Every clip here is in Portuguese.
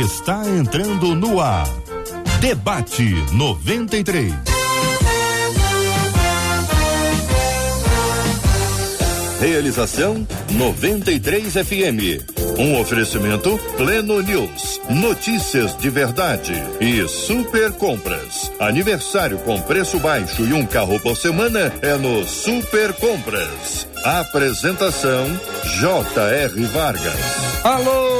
está entrando no ar. Debate 93. Realização 93 FM. Um oferecimento Pleno News. Notícias de verdade e Super Compras. Aniversário com preço baixo e um carro por semana é no Super Compras. Apresentação J.R. Vargas. Alô,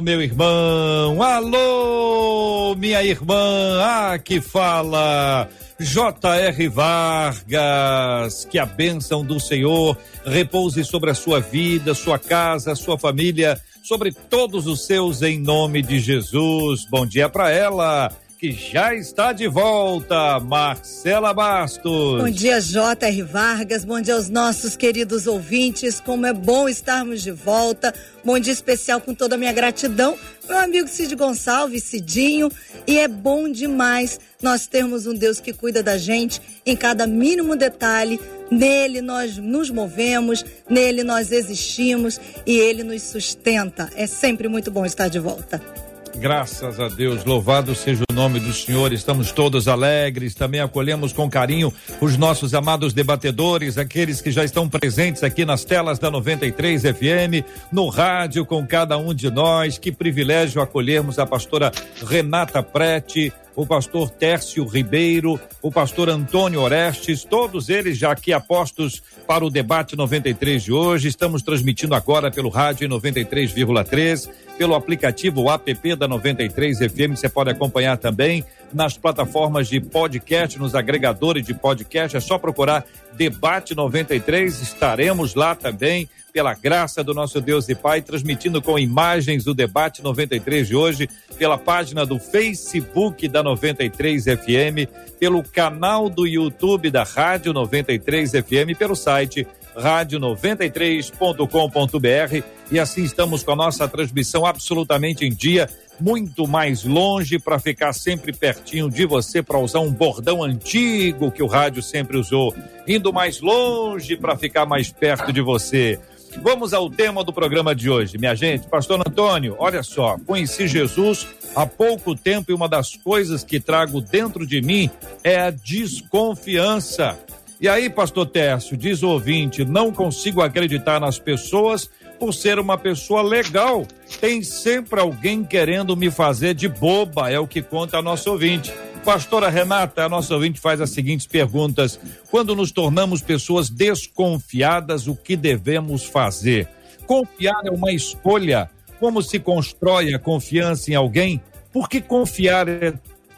meu irmão. Alô, minha irmã. Ah, que fala. J.R. Vargas, que a bênção do Senhor repouse sobre a sua vida, sua casa, sua família, sobre todos os seus, em nome de Jesus. Bom dia para ela que já está de volta, Marcela Bastos. Bom dia, J.R. Vargas. Bom dia aos nossos queridos ouvintes. Como é bom estarmos de volta. Bom dia especial com toda a minha gratidão. Meu amigo Cid Gonçalves, Cidinho. E é bom demais nós termos um Deus que cuida da gente em cada mínimo detalhe. Nele nós nos movemos, nele nós existimos e ele nos sustenta. É sempre muito bom estar de volta. Graças a Deus, louvado seja o nome do Senhor. Estamos todos alegres, também acolhemos com carinho os nossos amados debatedores, aqueles que já estão presentes aqui nas telas da 93 FM, no rádio com cada um de nós. Que privilégio acolhermos a pastora Renata Prete, o pastor Tércio Ribeiro, o pastor Antônio Orestes, todos eles já aqui apostos para o debate 93 de hoje. Estamos transmitindo agora pelo rádio 93,3, pelo aplicativo app da 93 FM. Você pode acompanhar também nas plataformas de podcast, nos agregadores de podcast. É só procurar Debate 93. Estaremos lá também, pela graça do nosso Deus e Pai, transmitindo com imagens do Debate 93 de hoje, pela página do Facebook da 93 FM, pelo canal do YouTube da Rádio 93 FM, pelo site rádio93.com.br e assim estamos com a nossa transmissão absolutamente em dia, muito mais longe para ficar sempre pertinho de você para usar um bordão antigo que o rádio sempre usou, indo mais longe para ficar mais perto de você. Vamos ao tema do programa de hoje, minha gente. Pastor Antônio, olha só, conheci Jesus há pouco tempo e uma das coisas que trago dentro de mim é a desconfiança. E aí, pastor Tércio, diz o ouvinte, não consigo acreditar nas pessoas por ser uma pessoa legal. Tem sempre alguém querendo me fazer de boba, é o que conta a nossa ouvinte. Pastora Renata, a nossa ouvinte faz as seguintes perguntas: quando nos tornamos pessoas desconfiadas, o que devemos fazer? Confiar é uma escolha. Como se constrói a confiança em alguém? Por que confiar é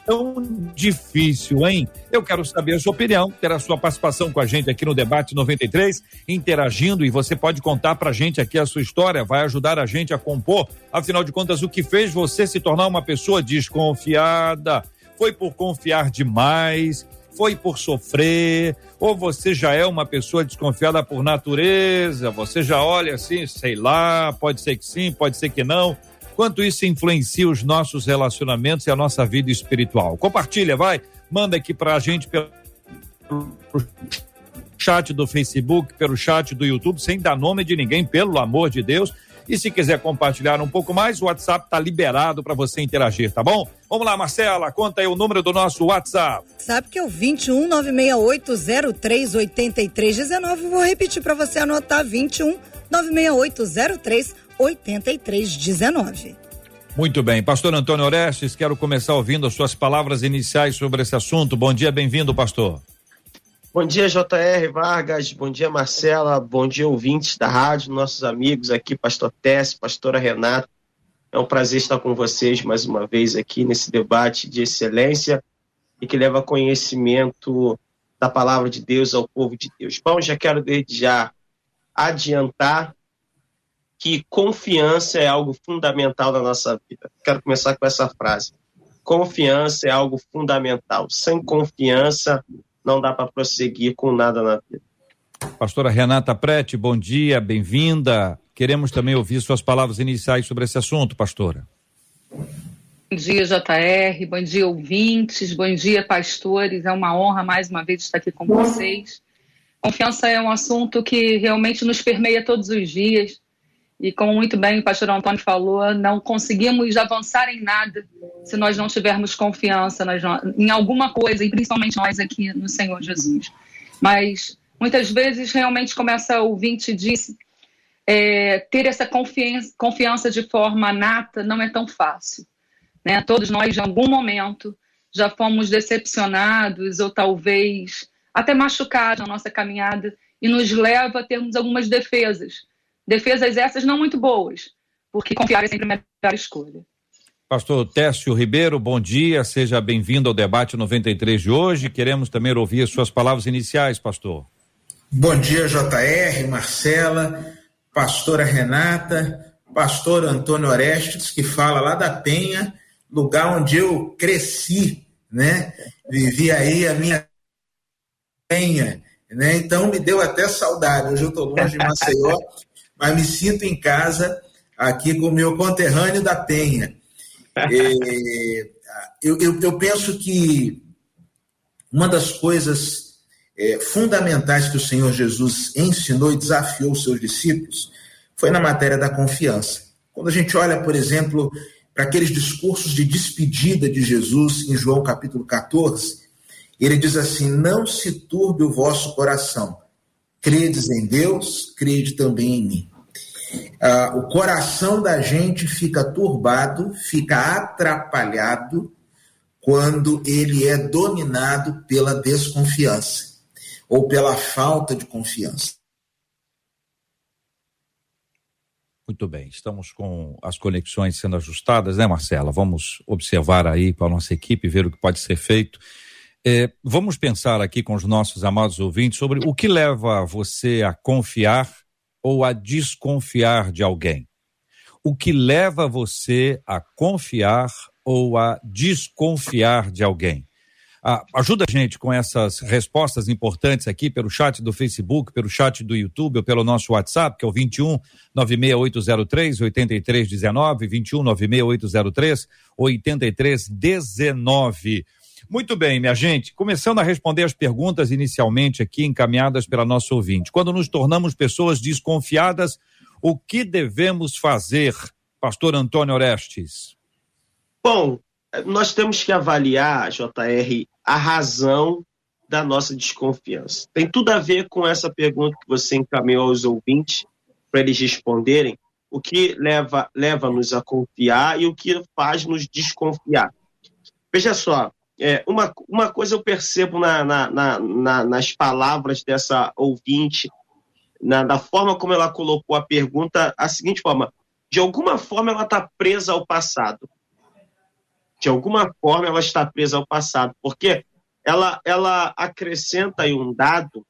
tão difícil, hein? Eu quero saber a sua opinião, ter a sua participação com a gente aqui no Debate 93, interagindo e você pode contar pra gente aqui a sua história, vai ajudar a gente a compor. Afinal de contas, o que fez você se tornar uma pessoa desconfiada? Foi por confiar demais? Foi por sofrer? Ou você já é uma pessoa desconfiada por natureza? Você já olha assim, sei lá, pode ser que sim, pode ser que não quanto isso influencia os nossos relacionamentos e a nossa vida espiritual. Compartilha, vai, manda aqui para a gente pelo chat do Facebook, pelo chat do YouTube, sem dar nome de ninguém, pelo amor de Deus. E se quiser compartilhar um pouco mais, o WhatsApp está liberado para você interagir, tá bom? Vamos lá, Marcela, conta aí o número do nosso WhatsApp. Sabe que é o 21 968038319. Vou repetir para você anotar: 21 96803 8319. Muito bem. Pastor Antônio Orestes, quero começar ouvindo as suas palavras iniciais sobre esse assunto. Bom dia, bem-vindo, pastor. Bom dia, JR Vargas. Bom dia, Marcela. Bom dia, ouvintes da rádio, nossos amigos aqui, pastor Tess, pastora Renata. É um prazer estar com vocês mais uma vez aqui nesse debate de excelência e que leva conhecimento da palavra de Deus ao povo de Deus. Bom, já quero desde já adiantar que confiança é algo fundamental na nossa vida. Quero começar com essa frase. Confiança é algo fundamental. Sem confiança, não dá para prosseguir com nada na vida. Pastora Renata Prete, bom dia, bem-vinda. Queremos também ouvir suas palavras iniciais sobre esse assunto, pastora. Bom dia, JR, bom dia, ouvintes, bom dia, pastores. É uma honra mais uma vez estar aqui com vocês. Confiança é um assunto que realmente nos permeia todos os dias E como muito bem o pastor Antônio falou, não conseguimos avançar em nada se nós não tivermos confiança em alguma coisa, e principalmente nós aqui no Senhor Jesus. Mas muitas vezes realmente começa o ouvinte disse é, ter essa confiança, confiança de forma nata não é tão fácil. Né? Todos nós, em algum momento, já fomos decepcionados ou talvez até machucados na nossa caminhada e nos leva a termos algumas defesas Defesas essas não muito boas, porque confiar é sempre a melhor escolha. Pastor Técio Ribeiro, bom dia, seja bem-vindo ao debate 93 de hoje. Queremos também ouvir suas palavras iniciais, pastor. Bom dia, JR, Marcela, pastora Renata, pastor Antônio Orestes, que fala lá da Penha, lugar onde eu cresci, né? Vivi aí a minha Penha, né? Então me deu até saudade. Hoje eu estou longe de Maceió, mas me sinto em casa aqui com o meu conterrâneo da Penha. É, eu, eu, eu, penso que uma das coisas é, fundamentais que o Senhor Jesus ensinou e desafiou os seus discípulos foi na matéria da confiança. Quando a gente olha, por exemplo, para aqueles discursos de despedida de Jesus em João capítulo 14, ele diz assim: Não se turbe o vosso coração. Credes em Deus, crede também em mim. Ah, o coração da gente fica turbado, fica atrapalhado quando ele é dominado pela desconfiança ou pela falta de confiança. Muito bem, estamos com as conexões sendo ajustadas, né, Marcela? Vamos observar aí para a nossa equipe, ver o que pode ser feito. É, vamos pensar aqui com os nossos amados ouvintes sobre o que leva você a confiar ou a desconfiar de alguém? O que leva você a confiar ou a desconfiar de alguém? Ah, ajuda a gente com essas respostas importantes aqui pelo chat do Facebook, pelo chat do YouTube ou pelo nosso WhatsApp, que é o 21 96803 8319, 21 96803 8319. Muito bem, minha gente. Começando a responder as perguntas inicialmente aqui encaminhadas pela nossa ouvinte. Quando nos tornamos pessoas desconfiadas, o que devemos fazer, Pastor Antônio Orestes? Bom, nós temos que avaliar, JR, a razão da nossa desconfiança. Tem tudo a ver com essa pergunta que você encaminhou aos ouvintes para eles responderem. O que leva leva-nos a confiar e o que faz nos desconfiar. Veja só, é, uma, uma coisa eu percebo na, na, na, nas palavras dessa ouvinte, na, da forma como ela colocou a pergunta, a seguinte forma: de alguma forma ela está presa ao passado. De alguma forma ela está presa ao passado, porque ela, ela acrescenta um dado,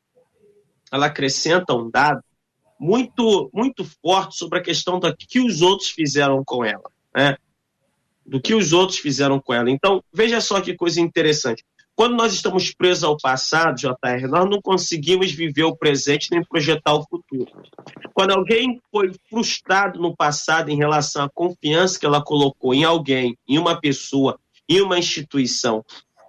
ela acrescenta um dado muito muito forte sobre a questão do que os outros fizeram com ela. Né? Do que os outros fizeram com ela. Então, veja só que coisa interessante. Quando nós estamos presos ao passado, JR, nós não conseguimos viver o presente nem projetar o futuro. Quando alguém foi frustrado no passado em relação à confiança que ela colocou em alguém, em uma pessoa, em uma instituição,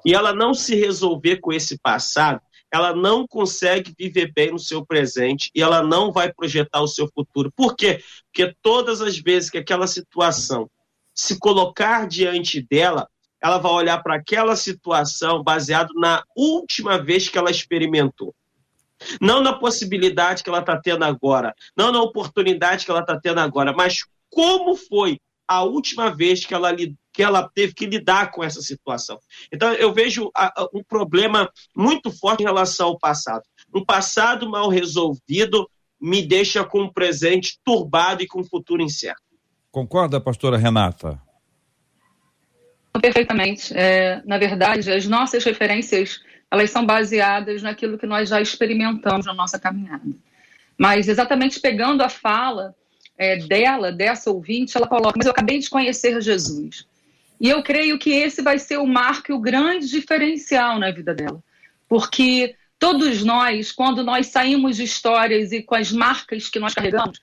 e ela não se resolver com esse passado, ela não consegue viver bem no seu presente e ela não vai projetar o seu futuro. Por quê? Porque todas as vezes que aquela situação se colocar diante dela, ela vai olhar para aquela situação baseado na última vez que ela experimentou. Não na possibilidade que ela está tendo agora, não na oportunidade que ela está tendo agora, mas como foi a última vez que ela, que ela teve que lidar com essa situação. Então, eu vejo um problema muito forte em relação ao passado. Um passado mal resolvido me deixa com um presente turbado e com um futuro incerto. Concorda, pastora Renata? Perfeitamente. É, na verdade, as nossas referências elas são baseadas naquilo que nós já experimentamos na nossa caminhada. Mas exatamente pegando a fala é, dela, dessa ouvinte, ela coloca: Mas eu acabei de conhecer Jesus. E eu creio que esse vai ser o marco e o grande diferencial na vida dela. Porque todos nós, quando nós saímos de histórias e com as marcas que nós carregamos,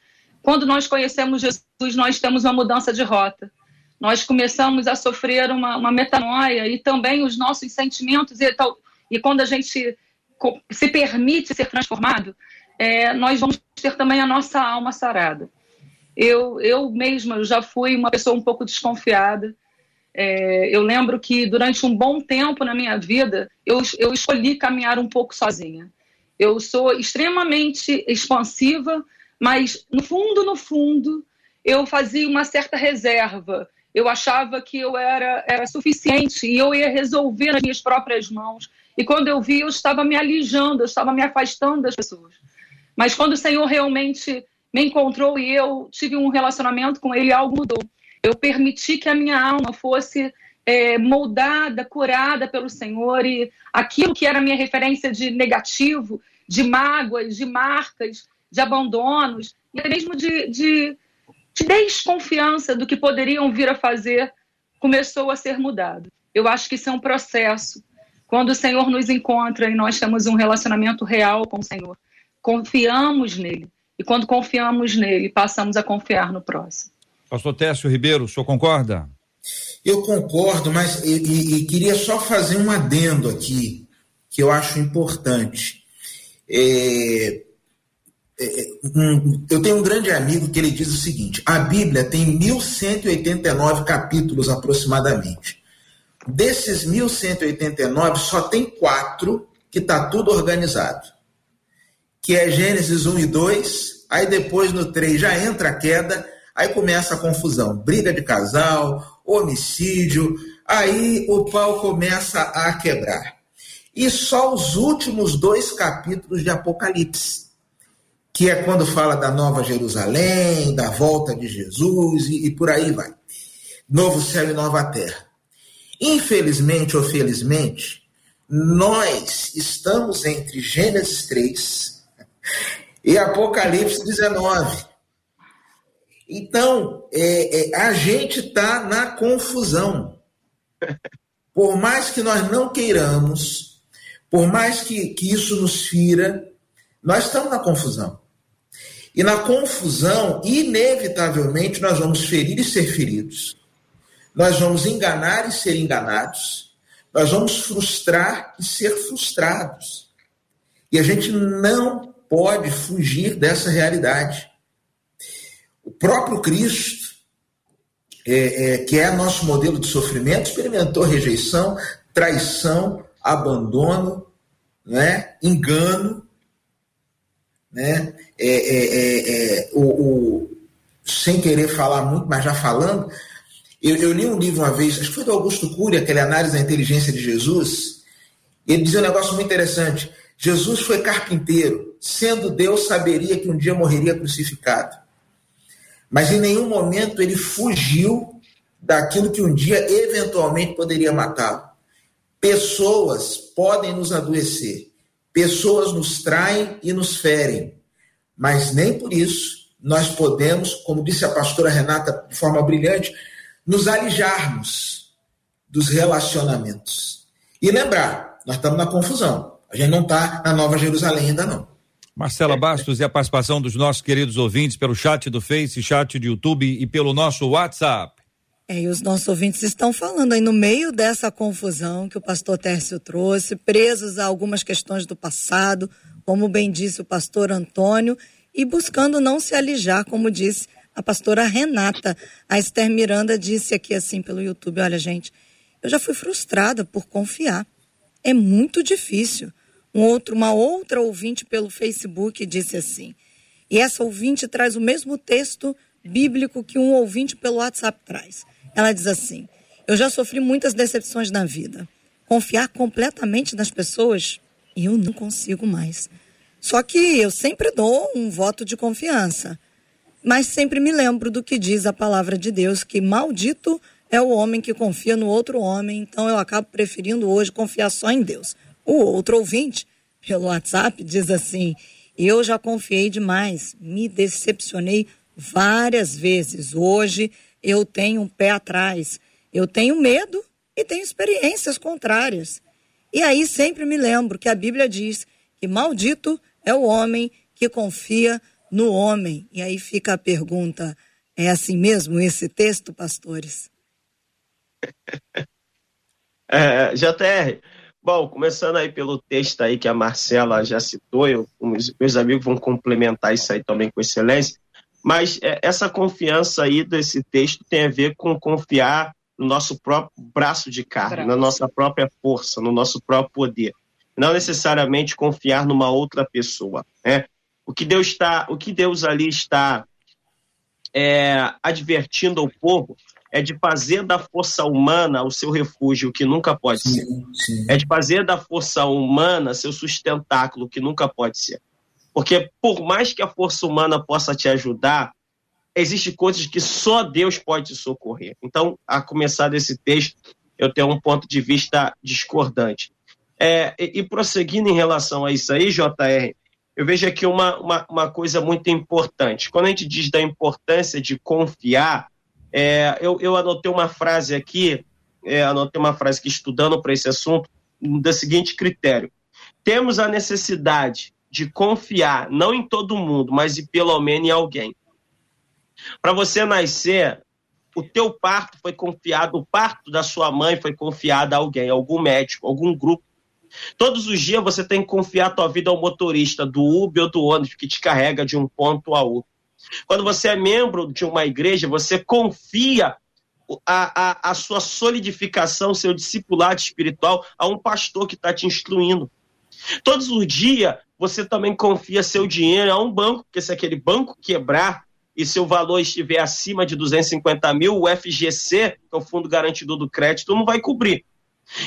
quando nós conhecemos Jesus, nós temos uma mudança de rota. Nós começamos a sofrer uma, uma metanoia e também os nossos sentimentos e tal. E quando a gente se permite ser transformado, é, nós vamos ter também a nossa alma sarada. eu, eu mesma já fui uma pessoa um pouco desconfiada. É, eu lembro que durante um bom tempo na minha vida, eu, eu escolhi caminhar um pouco sozinha. Eu sou extremamente expansiva, mas no fundo, no fundo, eu fazia uma certa reserva. Eu achava que eu era, era suficiente e eu ia resolver nas minhas próprias mãos. E quando eu vi, eu estava me alijando, eu estava me afastando das pessoas. Mas quando o Senhor realmente me encontrou e eu tive um relacionamento com Ele, algo mudou. Eu permiti que a minha alma fosse é, moldada, curada pelo Senhor e aquilo que era minha referência de negativo, de mágoas, de marcas, de abandonos, e até mesmo de, de, de desconfiança do que poderiam vir a fazer, começou a ser mudado. Eu acho que isso é um processo. Quando o Senhor nos encontra e nós temos um relacionamento real com o Senhor, confiamos nele. E quando confiamos nele, passamos a confiar no próximo. Pastor Técio Ribeiro, o senhor concorda? Eu concordo, mas e, e, e queria só fazer um adendo aqui, que eu acho importante. É, eu tenho um grande amigo que ele diz o seguinte: a Bíblia tem 1189 capítulos aproximadamente. Desses 1189, só tem quatro que está tudo organizado. Que é Gênesis 1 e 2, aí depois no 3 já entra a queda, aí começa a confusão, briga de casal, homicídio, aí o pau começa a quebrar. E só os últimos dois capítulos de Apocalipse, que é quando fala da Nova Jerusalém, da volta de Jesus e, e por aí vai. Novo céu e nova terra. Infelizmente ou felizmente, nós estamos entre Gênesis 3 e Apocalipse 19. Então, é, é, a gente está na confusão. Por mais que nós não queiramos, por mais que, que isso nos fira, nós estamos na confusão. E na confusão, inevitavelmente, nós vamos ferir e ser feridos nós vamos enganar e ser enganados, nós vamos frustrar e ser frustrados. E a gente não pode fugir dessa realidade. O próprio Cristo, é, é, que é nosso modelo de sofrimento, experimentou rejeição, traição, abandono, né, engano, né, é, é, é, é o, o, sem querer falar muito, mas já falando, eu, eu, li um livro uma vez, acho que foi do Augusto Cury, aquele análise da inteligência de Jesus. Ele dizia um negócio muito interessante. Jesus foi carpinteiro, sendo Deus, saberia que um dia morreria crucificado. Mas em nenhum momento ele fugiu daquilo que um dia eventualmente poderia matá-lo. Pessoas podem nos adoecer, pessoas nos traem e nos ferem, mas nem por isso nós podemos, como disse a pastora Renata de forma brilhante, nos alijarmos dos relacionamentos. E lembrar, nós estamos na confusão. A gente não está na Nova Jerusalém ainda não. Marcela Bastos e a participação dos nossos queridos ouvintes pelo chat do Face, chat do YouTube e pelo nosso WhatsApp. É, e os nossos ouvintes estão falando aí no meio dessa confusão que o pastor Tércio trouxe, presos a algumas questões do passado, como bem disse o pastor Antônio, e buscando não se alijar, como disse a pastora Renata. A Esther Miranda disse aqui assim pelo YouTube: Olha, gente, eu já fui frustrada por confiar. É muito difícil. Um outro, uma outra ouvinte pelo Facebook disse assim. E essa ouvinte traz o mesmo texto bíblico que um ouvinte pelo WhatsApp traz. Ela diz assim: Eu já sofri muitas decepções na vida. Confiar completamente nas pessoas, eu não consigo mais. Só que eu sempre dou um voto de confiança mas sempre me lembro do que diz a palavra de Deus, que maldito é o homem que confia no outro homem, então eu acabo preferindo hoje confiar só em Deus. O outro ouvinte, pelo WhatsApp, diz assim: Eu já confiei demais, me decepcionei várias vezes. Hoje eu tenho um pé atrás, eu tenho medo e tenho experiências contrárias. E aí sempre me lembro que a Bíblia diz que maldito é o homem que confia no homem. E aí fica a pergunta: é assim mesmo esse texto, pastores? é, JR, bom, começando aí pelo texto aí que a Marcela já citou, eu, meus amigos vão complementar isso aí também com excelência. Mas é, essa confiança aí desse texto tem a ver com confiar no nosso próprio braço de carne, na nossa própria força, no nosso próprio poder. Não necessariamente confiar numa outra pessoa. Né? O que Deus está, o que Deus ali está é, advertindo ao povo é de fazer da força humana o seu refúgio, que nunca pode sim, ser. Sim. É de fazer da força humana seu sustentáculo, que nunca pode ser. Porque por mais que a força humana possa te ajudar, existem coisas que só Deus pode socorrer. Então, a começar desse texto, eu tenho um ponto de vista discordante. É, e, e, prosseguindo em relação a isso aí, JR, eu vejo aqui uma, uma, uma, coisa muito importante. Quando a gente diz da importância de confiar, é, eu, eu anotei uma frase aqui, é, anotei uma frase que estudando para esse assunto, da seguinte critério. Temos a necessidade de confiar, não em todo mundo, mas pelo menos em alguém. Para você nascer, o teu parto foi confiado, o parto da sua mãe foi confiado a alguém, algum médico, algum grupo. Todos os dias você tem que confiar a tua vida ao motorista do Uber ou do ônibus que te carrega de um ponto a outro. Quando você é membro de uma igreja, você confia a, a, a sua solidificação, seu discipulado espiritual a um pastor que está te instruindo. Todos os dias você também confia seu dinheiro a um banco, porque se aquele banco quebrar, e seu valor estiver acima de 250 mil, o FGC, que é o Fundo Garantidor do Crédito, não vai cobrir.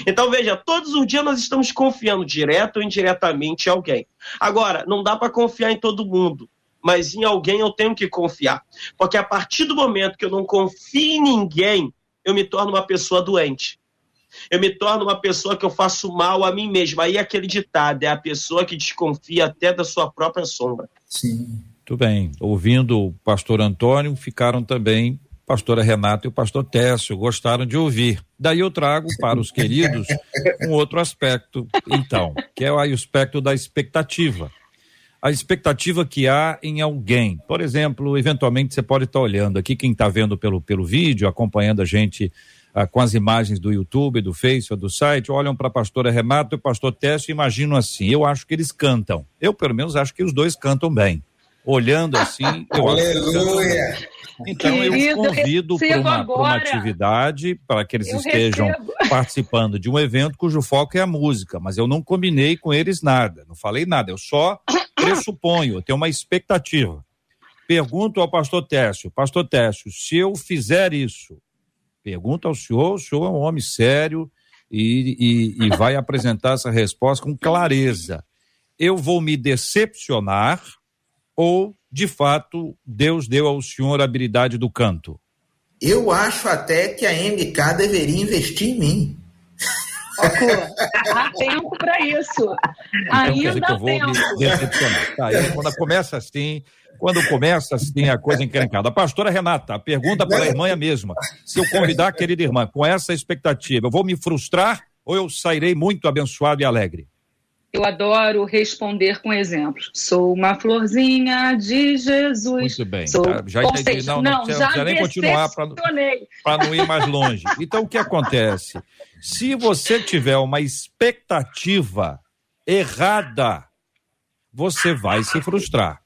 Então, veja, todos os dias nós estamos confiando direto ou indiretamente em alguém. Agora, não dá para confiar em todo mundo, mas em alguém eu tenho que confiar. Porque a partir do momento que eu não confio em ninguém, eu me torno uma pessoa doente. Eu me torno uma pessoa que eu faço mal a mim mesmo. Aí aquele ditado é a pessoa que desconfia até da sua própria sombra. Sim. Muito bem. Ouvindo o pastor Antônio, ficaram também pastora Renata e o pastor Técio, gostaram de ouvir. Daí eu trago para os queridos um outro aspecto, então, que é o aspecto da expectativa. A expectativa que há em alguém. Por exemplo, eventualmente você pode estar olhando aqui, quem está vendo pelo, pelo vídeo, acompanhando a gente ah, com as imagens do YouTube, do Facebook, do site, olham para a pastora Renata e o pastor Técio e imaginam assim: eu acho que eles cantam. Eu, pelo menos, acho que os dois cantam bem olhando assim. Eu Aleluia! Então Querido, eu convido para uma, uma, atividade para que eles estejam recebo. participando de um evento cujo foco é a música, mas eu não combinei com eles nada, não falei nada, eu só pressuponho, eu tenho uma expectativa. Pergunto ao pastor Técio, pastor Técio, se eu fizer isso, pergunta ao senhor, o senhor é um homem sério e, e, e vai apresentar essa resposta com clareza. Eu vou me decepcionar ou, de fato, Deus deu ao senhor a habilidade do canto? Eu acho até que a MK deveria investir em mim. há tempo para isso. Então, Ainda há tempo. Tá, aí, quando começa assim, quando começa assim a coisa encrencada. A pastora Renata, a pergunta para a irmã é a mesma. Se eu convidar a querida irmã com essa expectativa, eu vou me frustrar ou eu sairei muito abençoado e alegre? Eu adoro responder com exemplos. Sou uma florzinha de Jesus. Muito bem. Sou... Já entendi. Seja, não, não, não já, já nem continuar para não ir mais longe. Então, o que acontece? Se você tiver uma expectativa errada, você vai se frustrar.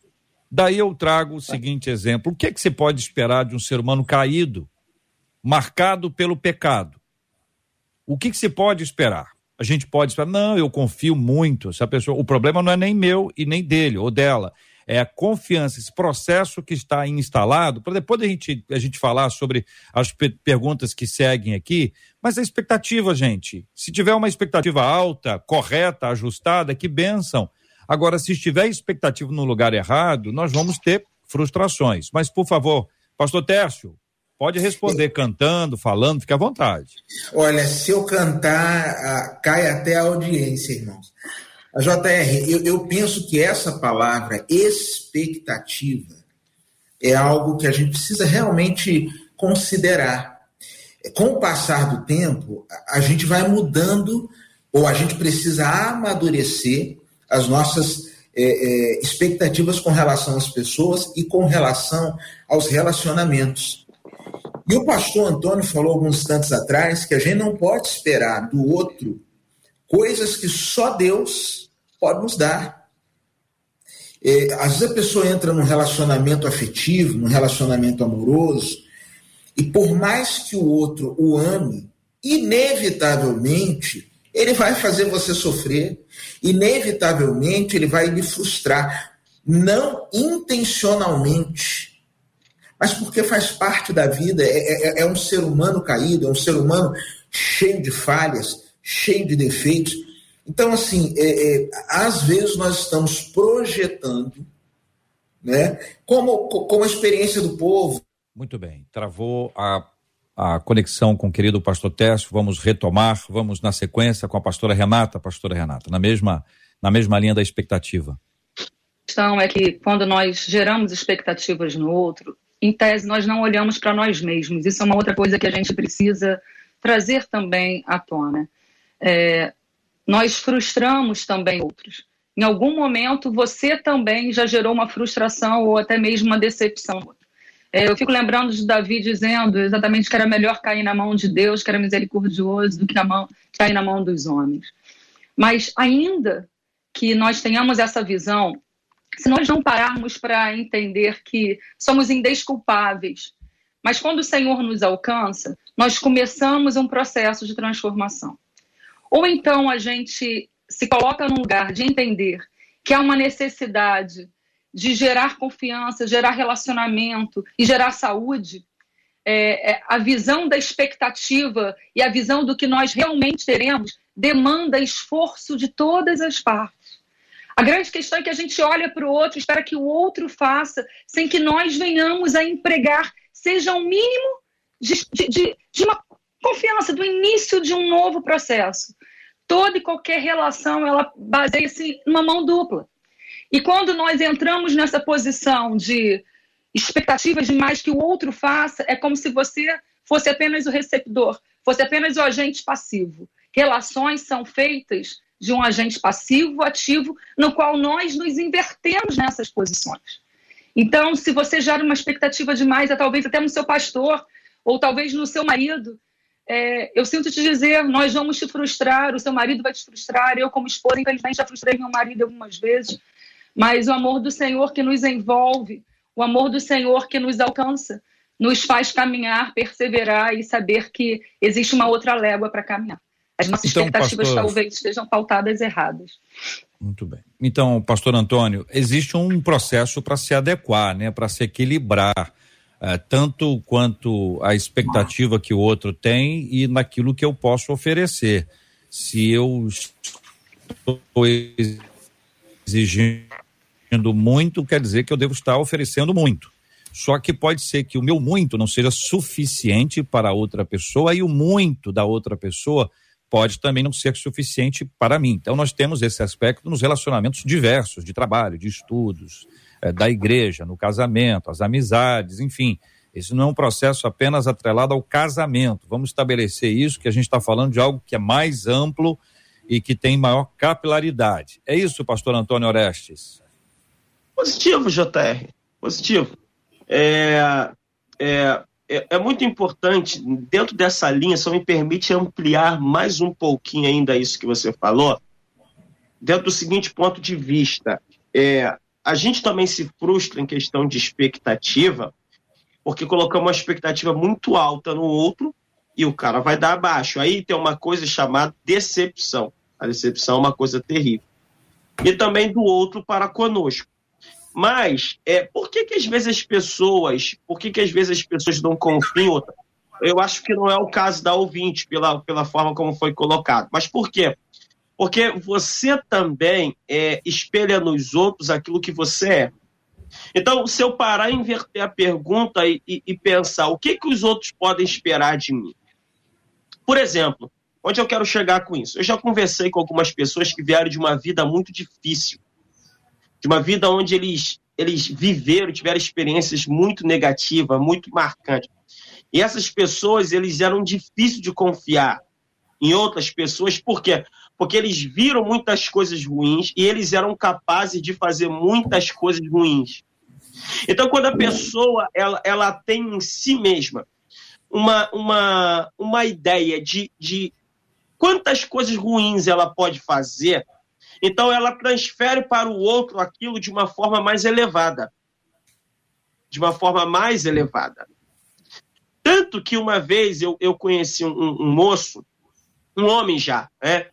Daí eu trago o seguinte exemplo: o que, é que você pode esperar de um ser humano caído, marcado pelo pecado? O que, que se pode esperar? A gente pode esperar, não, eu confio muito. Se a pessoa, o problema não é nem meu e nem dele ou dela. É a confiança, esse processo que está instalado, para depois a gente, a gente falar sobre as perguntas que seguem aqui, mas a expectativa, gente. Se tiver uma expectativa alta, correta, ajustada, que benção. Agora, se estiver expectativa no lugar errado, nós vamos ter frustrações. Mas, por favor, Pastor Tércio, Pode responder cantando, falando, fique à vontade. Olha, se eu cantar, cai até a audiência, irmãos. A JR, eu, eu penso que essa palavra expectativa é algo que a gente precisa realmente considerar. Com o passar do tempo, a gente vai mudando, ou a gente precisa amadurecer as nossas é, é, expectativas com relação às pessoas e com relação aos relacionamentos. E o pastor Antônio falou alguns instantes atrás que a gente não pode esperar do outro coisas que só Deus pode nos dar. É, às vezes a pessoa entra num relacionamento afetivo, num relacionamento amoroso, e por mais que o outro o ame, inevitavelmente ele vai fazer você sofrer, inevitavelmente ele vai lhe frustrar, não intencionalmente, mas porque faz parte da vida, é, é, é um ser humano caído, é um ser humano cheio de falhas, cheio de defeitos. Então, assim, é, é, às vezes nós estamos projetando, né, como, como a experiência do povo. Muito bem, travou a a conexão com o querido pastor Técio, vamos retomar, vamos na sequência com a pastora Renata, pastora Renata, na mesma, na mesma linha da expectativa. A questão é que quando nós geramos expectativas no outro, em tese nós não olhamos para nós mesmos. Isso é uma outra coisa que a gente precisa trazer também à tona. É, nós frustramos também outros. Em algum momento você também já gerou uma frustração ou até mesmo uma decepção. É, eu fico lembrando de Davi dizendo exatamente que era melhor cair na mão de Deus, que era misericordioso, do que na mão, cair na mão dos homens. Mas ainda que nós tenhamos essa visão, se nós não pararmos para entender que somos indesculpáveis, mas quando o Senhor nos alcança, nós começamos um processo de transformação. Ou então a gente se coloca num lugar de entender que há uma necessidade de gerar confiança, gerar relacionamento e gerar saúde, é, é, a visão da expectativa e a visão do que nós realmente teremos demanda esforço de todas as partes. A grande questão é que a gente olha para o outro, espera que o outro faça, sem que nós venhamos a empregar, seja o um mínimo de, de, de uma confiança, do início de um novo processo. Toda e qualquer relação, ela baseia-se numa mão dupla. E quando nós entramos nessa posição de expectativas demais que o outro faça, é como se você fosse apenas o receptor, fosse apenas o agente passivo. Relações são feitas de um agente passivo, ativo, no qual nós nos invertemos nessas posições. Então, se você gera uma expectativa demais, é talvez até no seu pastor, ou talvez no seu marido, é, eu sinto te dizer, nós vamos te frustrar, o seu marido vai te frustrar, eu como esposa, infelizmente, já frustrei meu marido algumas vezes, mas o amor do Senhor que nos envolve, o amor do Senhor que nos alcança, nos faz caminhar, perseverar e saber que existe uma outra légua para caminhar. As nossas então, expectativas pastor... talvez estejam pautadas erradas. Muito bem. Então, pastor Antônio, existe um processo para se adequar, né, para se equilibrar, é, tanto quanto a expectativa que o outro tem e naquilo que eu posso oferecer. Se eu estou exigindo muito, quer dizer que eu devo estar oferecendo muito. Só que pode ser que o meu muito não seja suficiente para outra pessoa e o muito da outra pessoa pode também não ser suficiente para mim. Então nós temos esse aspecto nos relacionamentos diversos, de trabalho, de estudos, é, da igreja, no casamento, as amizades, enfim. Esse não é um processo apenas atrelado ao casamento. Vamos estabelecer isso, que a gente está falando de algo que é mais amplo e que tem maior capilaridade. É isso, pastor Antônio Orestes? Positivo, JR. Positivo. É, é, é, é, muito importante, dentro dessa linha, só me permite ampliar mais um pouquinho ainda isso que você falou, dentro do seguinte ponto de vista. É, a gente também se frustra em questão de expectativa, porque colocamos uma expectativa muito alta no outro e o cara vai dar abaixo. Aí tem uma coisa chamada decepção. A decepção é uma coisa terrível. E também do outro para conosco. Mas, é, por que, que às vezes as pessoas, por que, que às vezes as pessoas não confiam? Eu acho que não é o caso da ouvinte, pela, pela forma como foi colocado. Mas por quê? Porque você também é, espelha nos outros aquilo que você é. Então, se eu parar e inverter a pergunta e, e, e pensar o que, que os outros podem esperar de mim? Por exemplo, onde eu quero chegar com isso? Eu já conversei com algumas pessoas que vieram de uma vida muito difícil de uma vida onde eles, eles viveram, tiveram experiências muito negativas, muito marcantes. E essas pessoas, eles eram difíceis de confiar em outras pessoas, por quê? Porque eles viram muitas coisas ruins e eles eram capazes de fazer muitas coisas ruins. Então, quando a pessoa ela, ela tem em si mesma uma, uma, uma ideia de, de quantas coisas ruins ela pode fazer, Então ela transfere para o outro aquilo de uma forma mais elevada. De uma forma mais elevada. Tanto que uma vez eu, eu conheci um, um moço, um homem já, né?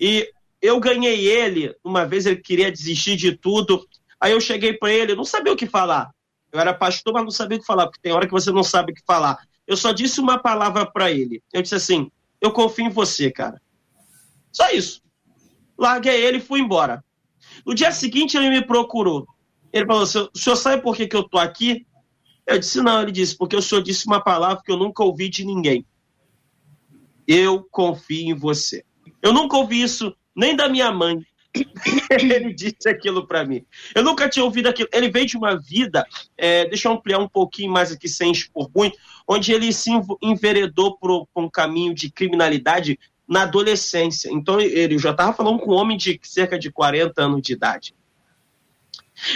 E eu ganhei ele, uma vez ele queria desistir de tudo. Aí eu cheguei para ele, não sabia o que falar. Eu era pastor, mas não sabia o que falar, porque tem hora que você não sabe o que falar. Eu só disse uma palavra para ele. Eu disse assim: Eu confio em você, cara. Só isso. Larguei ele e fui embora. No dia seguinte, ele me procurou. Ele falou: O senhor sabe por que, que eu tô aqui? Eu disse: Não. Ele disse: Porque o senhor disse uma palavra que eu nunca ouvi de ninguém. Eu confio em você. Eu nunca ouvi isso nem da minha mãe. ele disse aquilo para mim. Eu nunca tinha ouvido aquilo. Ele veio de uma vida, é, deixa eu ampliar um pouquinho mais aqui, sem expor muito, onde ele se enveredou por um caminho de criminalidade na adolescência. Então, ele já estava falando com um homem de cerca de 40 anos de idade.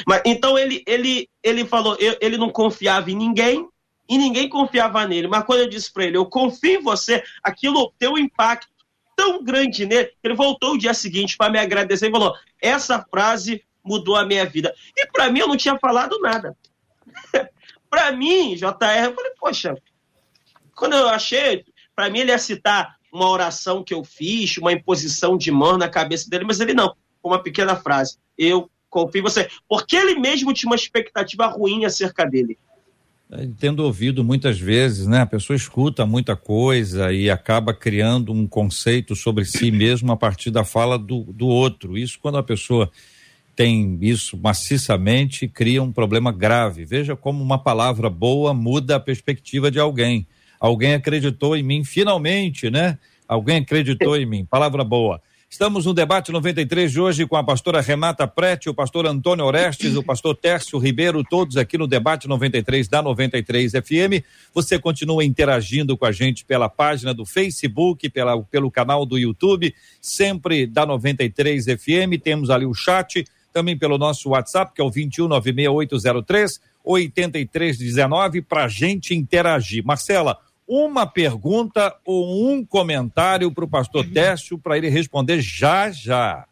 Mas, então, ele, ele, ele falou, eu, ele não confiava em ninguém e ninguém confiava nele. Mas quando eu disse para ele, eu confio em você, aquilo tem um impacto tão grande nele, que ele voltou o dia seguinte para me agradecer e falou: essa frase mudou a minha vida. E para mim, eu não tinha falado nada. para mim, JR, eu falei, poxa, quando eu achei, para mim ele ia citar uma oração que eu fiz, uma imposição de mão na cabeça dele, mas ele não, com uma pequena frase. Eu confio em você. Porque ele mesmo tinha uma expectativa ruim acerca dele. Tendo ouvido muitas vezes, né? A pessoa escuta muita coisa e acaba criando um conceito sobre si mesmo a partir da fala do, do outro. Isso quando a pessoa tem isso maciçamente cria um problema grave. Veja como uma palavra boa muda a perspectiva de alguém. Alguém acreditou em mim, finalmente, né? Alguém acreditou em mim. Palavra boa. Estamos no debate 93 de hoje com a pastora Renata Prete, o pastor Antônio Orestes, o pastor Tércio Ribeiro, todos aqui no debate 93 da 93 FM. Você continua interagindo com a gente pela página do Facebook, pela, pelo canal do YouTube, sempre da 93 FM. Temos ali o chat, também pelo nosso WhatsApp, que é o 2196803 8319, para gente interagir. Marcela, uma pergunta ou um comentário para o pastor uhum. Tércio para ele responder já já.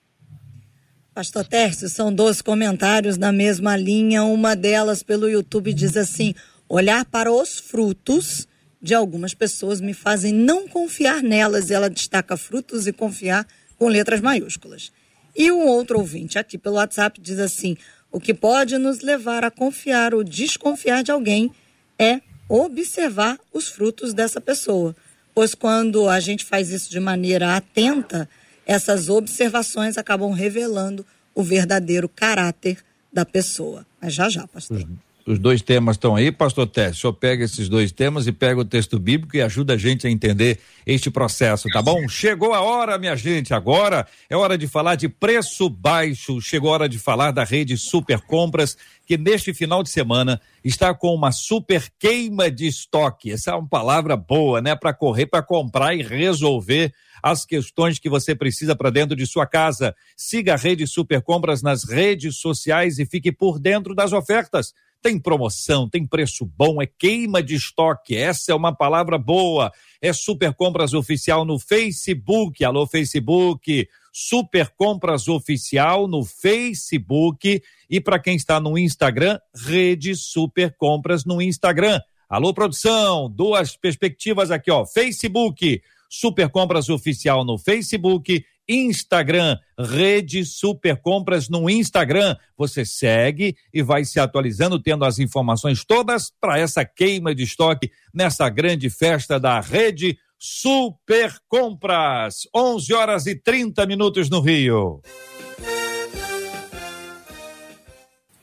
Pastor Tércio, são dois comentários na mesma linha. Uma delas pelo YouTube diz assim: olhar para os frutos de algumas pessoas me fazem não confiar nelas. E ela destaca frutos e confiar com letras maiúsculas. E um outro ouvinte aqui pelo WhatsApp diz assim: o que pode nos levar a confiar ou desconfiar de alguém é observar os frutos dessa pessoa. Pois quando a gente faz isso de maneira atenta, essas observações acabam revelando o verdadeiro caráter da pessoa. Mas já já, pastor. Os dois temas estão aí, pastor Tess. O senhor pega esses dois temas e pega o texto bíblico e ajuda a gente a entender este processo, tá bom? Chegou a hora, minha gente. Agora é hora de falar de preço baixo. Chegou a hora de falar da rede Super Compras que neste final de semana está com uma super queima de estoque. Essa é uma palavra boa, né? Para correr, para comprar e resolver as questões que você precisa para dentro de sua casa. Siga a Rede Super Compras nas redes sociais e fique por dentro das ofertas. Tem promoção, tem preço bom, é queima de estoque. Essa é uma palavra boa. É Super Compras Oficial no Facebook. Alô, Facebook. Super Compras Oficial no Facebook e para quem está no Instagram, Rede Super Compras no Instagram. Alô, produção, duas perspectivas aqui, ó. Facebook, Super Compras Oficial no Facebook, Instagram, Rede Super Compras no Instagram. Você segue e vai se atualizando, tendo as informações todas para essa queima de estoque nessa grande festa da Rede Super Compras, 11 horas e 30 minutos no Rio.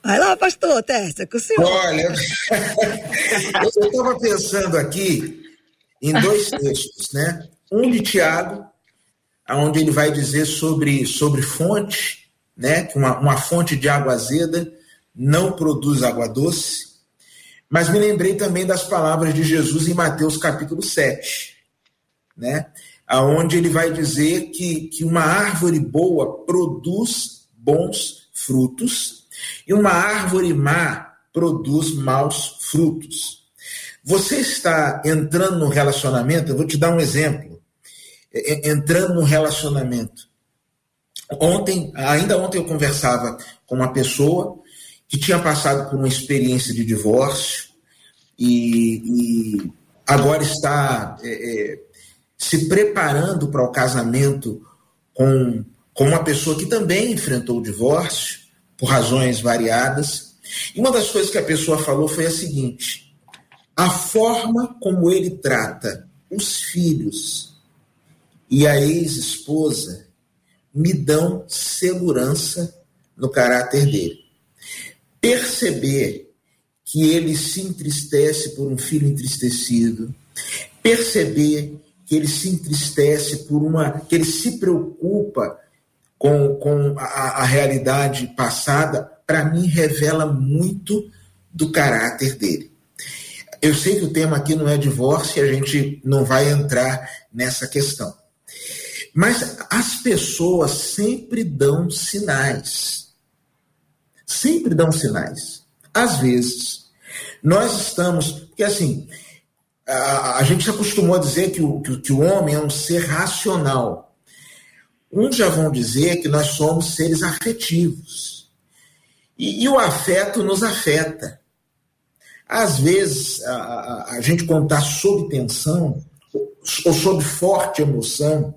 Vai lá, pastor Tércia, com o senhor. Olha, eu estava pensando aqui em dois textos, né? Um de Tiago, onde ele vai dizer sobre, sobre fonte, né? Que uma, uma fonte de água azeda não produz água doce. Mas me lembrei também das palavras de Jesus em Mateus capítulo 7, né? Aonde ele vai dizer que, que uma árvore boa produz bons frutos e uma árvore má produz maus frutos. Você está entrando no relacionamento, eu vou te dar um exemplo. Entrando no relacionamento Ontem, ainda ontem eu conversava com uma pessoa que tinha passado por uma experiência de divórcio e, e agora está é, é, se preparando para o casamento com, com uma pessoa que também enfrentou o divórcio por razões variadas. E uma das coisas que a pessoa falou foi a seguinte: a forma como ele trata os filhos e a ex-esposa me dão segurança no caráter dele. Perceber que ele se entristece por um filho entristecido, perceber que ele se entristece por uma. que ele se preocupa com, com a, a realidade passada, para mim revela muito do caráter dele. Eu sei que o tema aqui não é divórcio e a gente não vai entrar nessa questão. Mas as pessoas sempre dão sinais. Sempre dão sinais. Às vezes, nós estamos. Porque assim, a, a gente se acostumou a dizer que o, que, que o homem é um ser racional. Uns já vão dizer que nós somos seres afetivos. E, e o afeto nos afeta. Às vezes, a, a, a gente, quando está sob tensão, ou sob forte emoção,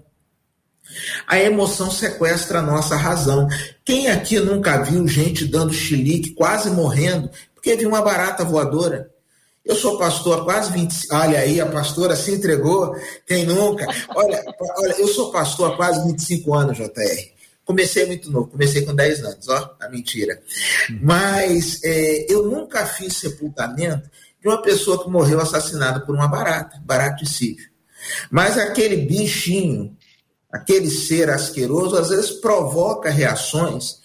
a emoção sequestra a nossa razão. Quem aqui nunca viu gente dando chilique, quase morrendo, porque viu uma barata voadora? Eu sou pastor há quase 20 Olha aí, a pastora se entregou. Quem nunca? Olha, olha, eu sou pastor há quase 25 anos, JR. Comecei muito novo, comecei com 10 anos, ó, a mentira. Mas é, eu nunca fiz sepultamento de uma pessoa que morreu assassinada por uma barata, baraticídio. Mas aquele bichinho aquele ser asqueroso, às vezes provoca reações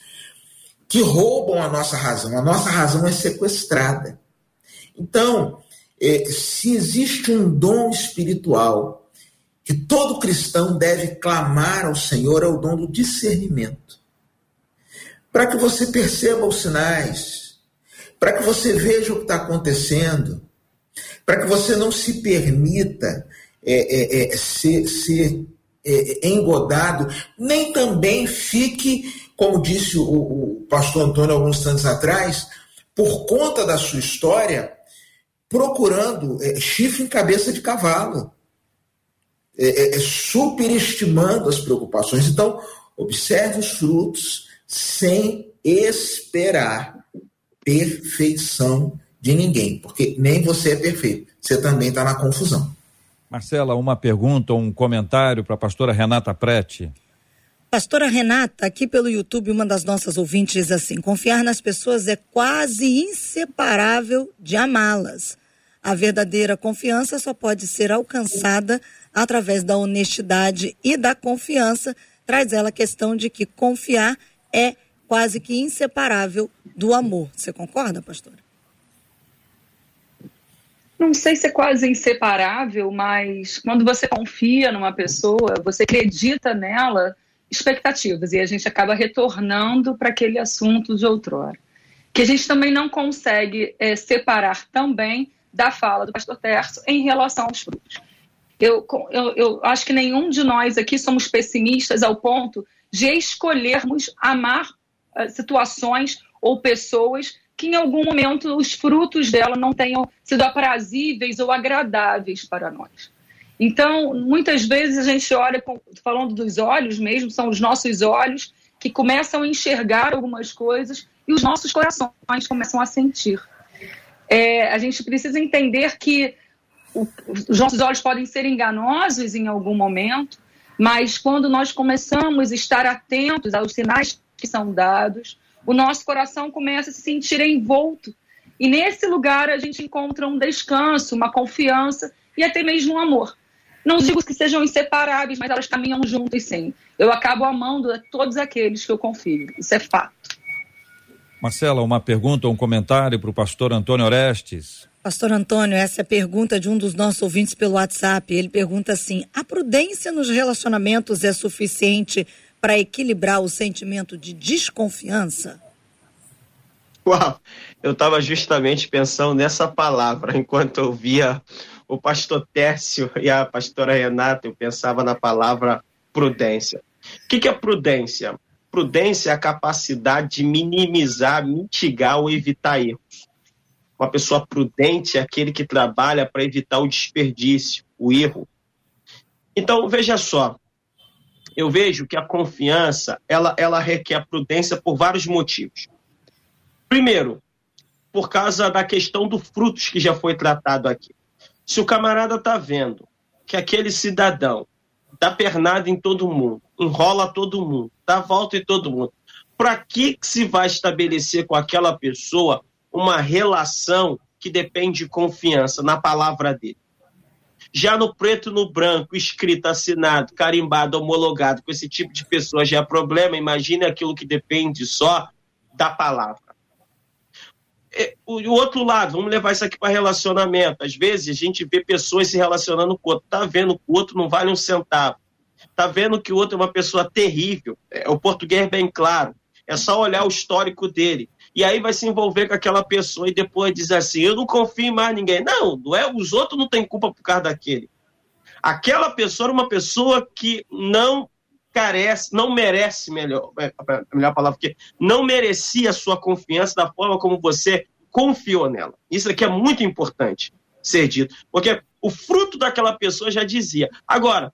que roubam a nossa razão. A nossa razão é sequestrada. Então, é, se existe um dom espiritual que todo cristão deve clamar ao Senhor, é o dom do discernimento. Para que você perceba os sinais, para que você veja o que está acontecendo, para que você não se permita é, é, é ser, ser é, engodado, nem também fique, como disse o, o pastor Antônio alguns anos atrás, por conta da sua história, procurando é, chifre em cabeça de cavalo, superestimando as preocupações. Então, observe os frutos sem esperar perfeição de ninguém, porque nem você é perfeito, você também está na confusão. Marcela, uma pergunta, um comentário para a pastora Renata Prete. Pastora Renata, aqui pelo YouTube, uma das nossas ouvintes diz assim: confiar nas pessoas é quase inseparável de amá-las. A verdadeira confiança só pode ser alcançada através da honestidade e da confiança. Traz ela a questão de que confiar é quase que inseparável do amor. Você concorda, pastora? Não sei se é quase inseparável, mas quando você confia numa pessoa, você acredita nela, expectativas, e a gente acaba retornando para aquele assunto de outrora. Que a gente também não consegue é, separar também da fala do pastor Terço em relação aos frutos. Eu, eu, eu acho que nenhum de nós aqui somos pessimistas ao ponto de escolhermos amar uh, situações ou pessoas que em algum momento os frutos dela não tenham sido aprazíveis ou agradáveis para nós. Então, muitas vezes a gente olha, falando dos olhos mesmo, são os nossos olhos que começam a enxergar algumas coisas e os nossos corações começam a sentir. É, a gente precisa entender que o, os nossos olhos podem ser enganosos em algum momento, mas quando nós começamos a estar atentos aos sinais que são dados, o nosso coração começa a se sentir envolto. E nesse lugar a gente encontra um descanso, uma confiança e até mesmo um amor. Não digo que sejam inseparáveis, mas elas caminham juntas sim. Eu acabo amando a todos aqueles que eu confio. Isso é fato. Marcela, uma pergunta ou um comentário para o pastor Antônio Orestes. Pastor Antônio, essa é a pergunta de um dos nossos ouvintes pelo WhatsApp. Ele pergunta assim: a prudência nos relacionamentos é suficiente para equilibrar o sentimento de desconfiança? Uau, eu estava justamente pensando nessa palavra enquanto eu via o pastor Tércio e a pastora Renata, eu pensava na palavra prudência. O que, que é prudência? prudência é a capacidade de minimizar, mitigar ou evitar erros. Uma pessoa prudente é aquele que trabalha para evitar o desperdício, o erro. Então, veja só, eu vejo que a confiança, ela, ela requer prudência por vários motivos. Primeiro, por causa da questão dos frutos que já foi tratado aqui. Se o camarada está vendo que aquele cidadão dá pernada em todo mundo, enrola todo mundo, dá volta em todo mundo, para que, que se vai estabelecer com aquela pessoa uma relação que depende de confiança na palavra dele? Já no preto no branco, escrito, assinado, carimbado, homologado, com esse tipo de pessoa já é problema, imagine aquilo que depende só da palavra. É, o, outro lado, vamos levar isso aqui para relacionamento. Às vezes a gente vê pessoas se relacionando com o outro, tá vendo que o outro não vale um centavo, tá vendo que o outro é uma pessoa terrível. É, o português é bem claro. É só olhar o histórico dele. E aí vai se envolver com aquela pessoa e depois diz assim: eu não confio em mais ninguém. Não, não é. Os outros não têm culpa por causa daquele. Aquela pessoa era uma pessoa que não carece, não merece, melhor, é, melhor palavra que não merecia a sua confiança da forma como você confiou nela. Isso aqui é muito importante ser dito, porque o fruto daquela pessoa já dizia. Agora,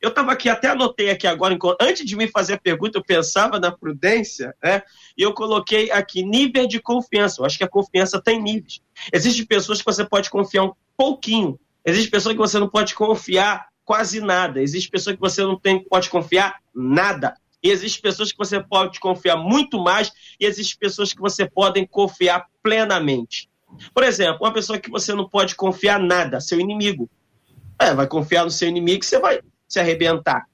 eu estava aqui, até anotei aqui agora, antes de me fazer a pergunta, eu pensava na prudência, né? E eu coloquei aqui nível de confiança. Eu acho que a confiança tem níveis. Existem pessoas que você pode confiar um pouquinho. Existem pessoas que você não pode confiar quase nada. Existe pessoa que você não tem, pode confiar nada. E existe pessoas que você pode confiar muito mais e existe pessoas que você pode confiar plenamente. Por exemplo, uma pessoa que você não pode confiar nada, seu inimigo. É, vai confiar no seu inimigo, você vai se arrebentar.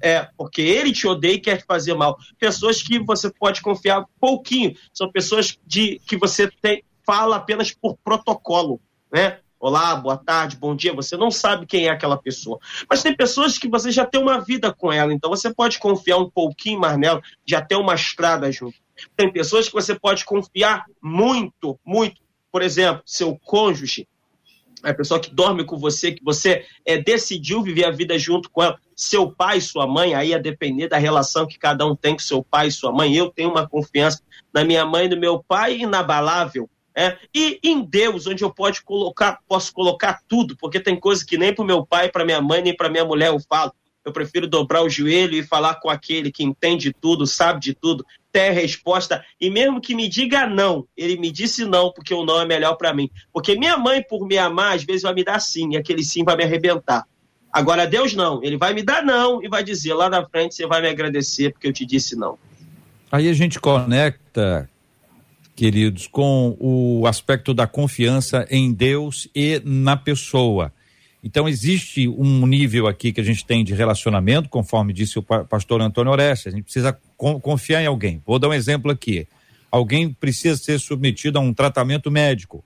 É, porque ele te odeia e quer te fazer mal. Pessoas que você pode confiar pouquinho, são pessoas de que você tem, fala apenas por protocolo, né? Olá, boa tarde, bom dia. Você não sabe quem é aquela pessoa. Mas tem pessoas que você já tem uma vida com ela, então você pode confiar um pouquinho mais nela, já ter uma estrada junto. Tem pessoas que você pode confiar muito, muito. Por exemplo, seu cônjuge, a pessoa que dorme com você, que você é, decidiu viver a vida junto com ela, seu pai, sua mãe, aí a depender da relação que cada um tem com seu pai e sua mãe. Eu tenho uma confiança na minha mãe no meu pai inabalável. É, e em Deus, onde eu pode colocar, posso colocar tudo, porque tem coisa que nem para meu pai, para minha mãe, nem para minha mulher eu falo. Eu prefiro dobrar o joelho e falar com aquele que entende tudo, sabe de tudo, tem a resposta. E mesmo que me diga não, ele me disse não, porque o não é melhor para mim. Porque minha mãe, por me amar, às vezes vai me dar sim, e aquele sim vai me arrebentar. Agora, Deus não, ele vai me dar não e vai dizer lá na frente você vai me agradecer porque eu te disse não. Aí a gente conecta queridos, com o aspecto da confiança em Deus e na pessoa. Então, existe um nível aqui que a gente tem de relacionamento, conforme disse o pastor Antônio Orestes. A gente precisa confiar em alguém. Vou dar um exemplo aqui. Alguém precisa ser submetido a um tratamento médico.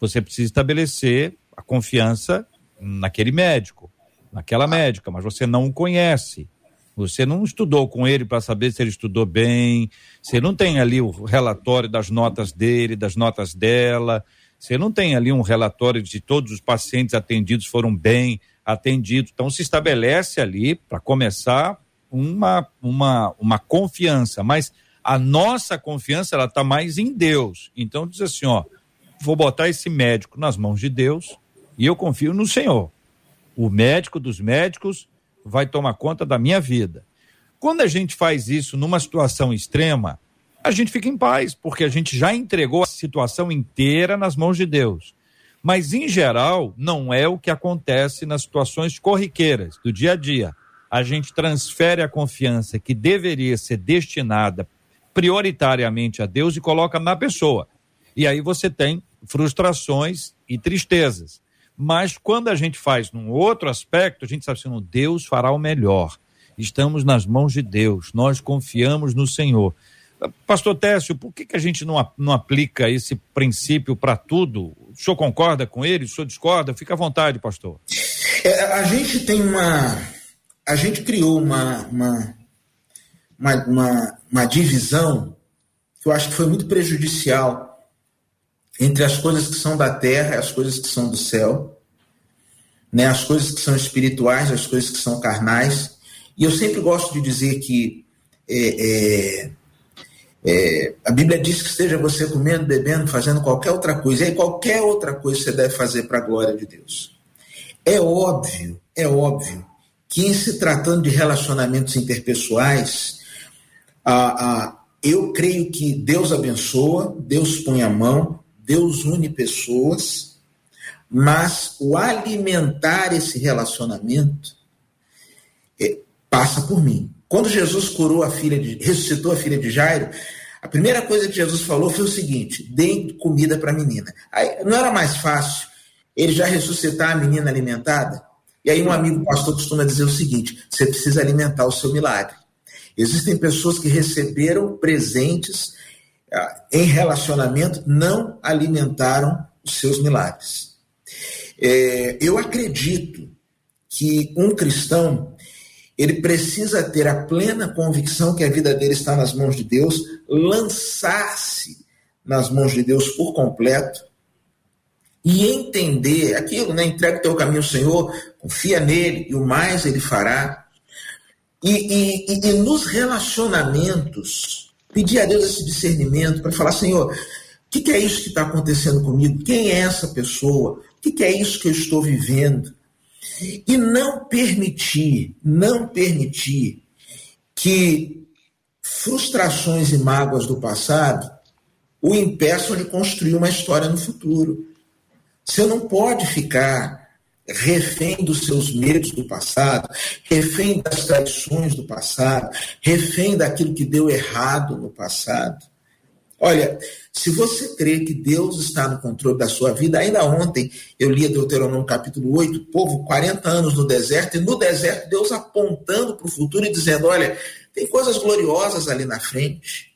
Você precisa estabelecer a confiança naquele médico, naquela médica, mas você não o conhece. Você não estudou com ele para saber se ele estudou bem, você não tem ali o relatório das notas dele, das notas dela, você não tem ali um relatório de todos os pacientes atendidos foram bem atendidos. Então se estabelece ali, para começar, uma, uma, uma confiança, mas a nossa confiança ela está mais em Deus. Então diz assim, ó, vou botar esse médico nas mãos de Deus e eu confio no Senhor. O médico dos médicos vai tomar conta da minha vida. Quando a gente faz isso numa situação extrema, a gente fica em paz, porque a gente já entregou a situação inteira nas mãos de Deus. Mas, em geral, não é o que acontece nas situações corriqueiras do dia a dia. A gente transfere a confiança que deveria ser destinada prioritariamente a Deus e coloca na pessoa. E aí você tem frustrações e tristezas. Mas quando a gente faz num outro aspecto, a gente sabe assim, Deus fará o melhor. Estamos nas mãos de Deus, nós confiamos no Senhor. Pastor Técio, por que, que a gente não, não aplica esse princípio para tudo? O senhor concorda com ele? O senhor discorda? Fica à vontade, pastor. É, a gente tem uma. A gente criou uma, uma, uma, uma, uma divisão que eu acho que foi muito prejudicial entre as coisas que são da terra e as coisas que são do céu, né? as coisas que são espirituais, as coisas que são carnais. E eu sempre gosto de dizer que é, é, é, a Bíblia diz que esteja você comendo, bebendo, fazendo qualquer outra coisa. E aí, qualquer outra coisa você deve fazer para a glória de Deus. É óbvio, é óbvio que em se tratando de relacionamentos interpessoais, a, a, eu creio que Deus abençoa, Deus põe a mão, Deus une pessoas, mas o alimentar esse relacionamento é, passa por mim. Quando Jesus curou a filha de, ressuscitou a filha de Jairo, a primeira coisa que Jesus falou foi o seguinte: dê comida para a menina. Aí, não era mais fácil ele já ressuscitar a menina alimentada? E aí um amigo pastor costuma dizer o seguinte: você precisa alimentar o seu milagre. Existem pessoas que receberam presentes ah, em relacionamento, não alimentaram os seus milagres. É, eu acredito que um cristão ele precisa ter a plena convicção que a vida dele está nas mãos de Deus, lançar-se nas mãos de Deus por completo e entender aquilo, né? Entrega o teu caminho ao Senhor, confia nele e o mais ele fará. E, e, e, nos relacionamentos, pedir a Deus esse discernimento para falar: Senhor, o que, que, é isso que está acontecendo comigo? Quem é essa pessoa? O que, que é isso que eu estou vivendo? E não permitir, não permitir que frustrações e mágoas do passado o impeçam de construir uma história no futuro. Você não pode ficar refém dos seus medos do passado, refém das traições do passado, refém daquilo que deu errado no passado. Olha, se você crê que Deus está no controle da sua vida, ainda ontem eu li Deuteronômio capítulo 8, povo 40 anos no deserto, e no deserto Deus apontando para o futuro e dizendo: olha, tem coisas gloriosas ali na frente.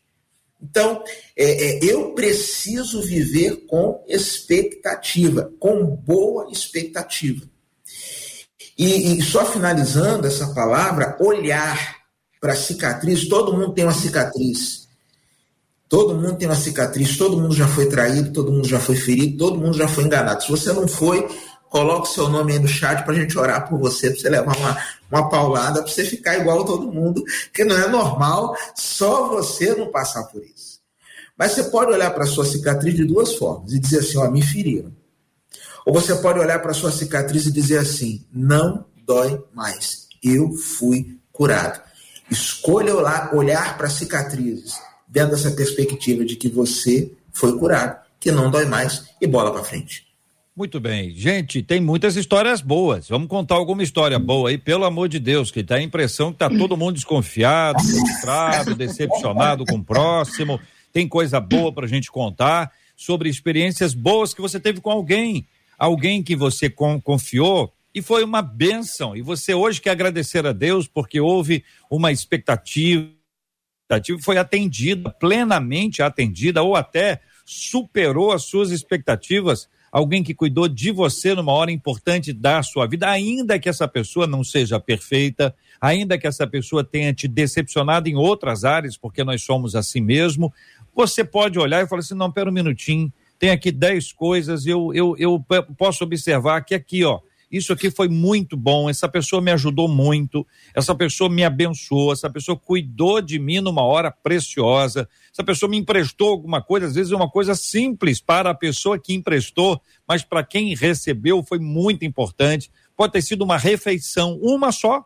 Então, é, é, eu preciso viver com expectativa, com boa expectativa. E, e só finalizando essa palavra, olhar para a cicatriz, todo mundo tem uma cicatriz. Todo mundo tem uma cicatriz, todo mundo já foi traído, todo mundo já foi ferido, todo mundo já foi enganado. Se você não foi, coloque seu nome aí no chat para a gente orar por você, para você levar uma, uma paulada, para você ficar igual a todo mundo, que não é normal só você não passar por isso. Mas você pode olhar para a sua cicatriz de duas formas e dizer assim: ó, me feriram. Ou você pode olhar para sua cicatriz e dizer assim: não dói mais, eu fui curado. Escolha olhar para cicatrizes dentro dessa perspectiva de que você foi curado, que não dói mais e bola para frente. Muito bem. Gente, tem muitas histórias boas. Vamos contar alguma história boa aí, pelo amor de Deus, que dá a impressão que tá todo mundo desconfiado, frustrado, decepcionado com o próximo. Tem coisa boa para a gente contar sobre experiências boas que você teve com alguém, alguém que você confiou e foi uma bênção. E você hoje quer agradecer a Deus porque houve uma expectativa expectativa foi atendida, plenamente atendida, ou até superou as suas expectativas. Alguém que cuidou de você numa hora importante da sua vida, ainda que essa pessoa não seja perfeita, ainda que essa pessoa tenha te decepcionado em outras áreas, porque nós somos assim mesmo, você pode olhar e falar assim: não, pera um minutinho, tem aqui dez coisas, eu, eu, eu posso observar que aqui, ó, isso aqui foi muito bom, essa pessoa me ajudou muito, essa pessoa me abençoou, essa pessoa cuidou de mim numa hora preciosa, essa pessoa me emprestou alguma coisa, às vezes é uma coisa simples para a pessoa que emprestou, mas para quem recebeu foi muito importante. Pode ter sido uma refeição, uma só,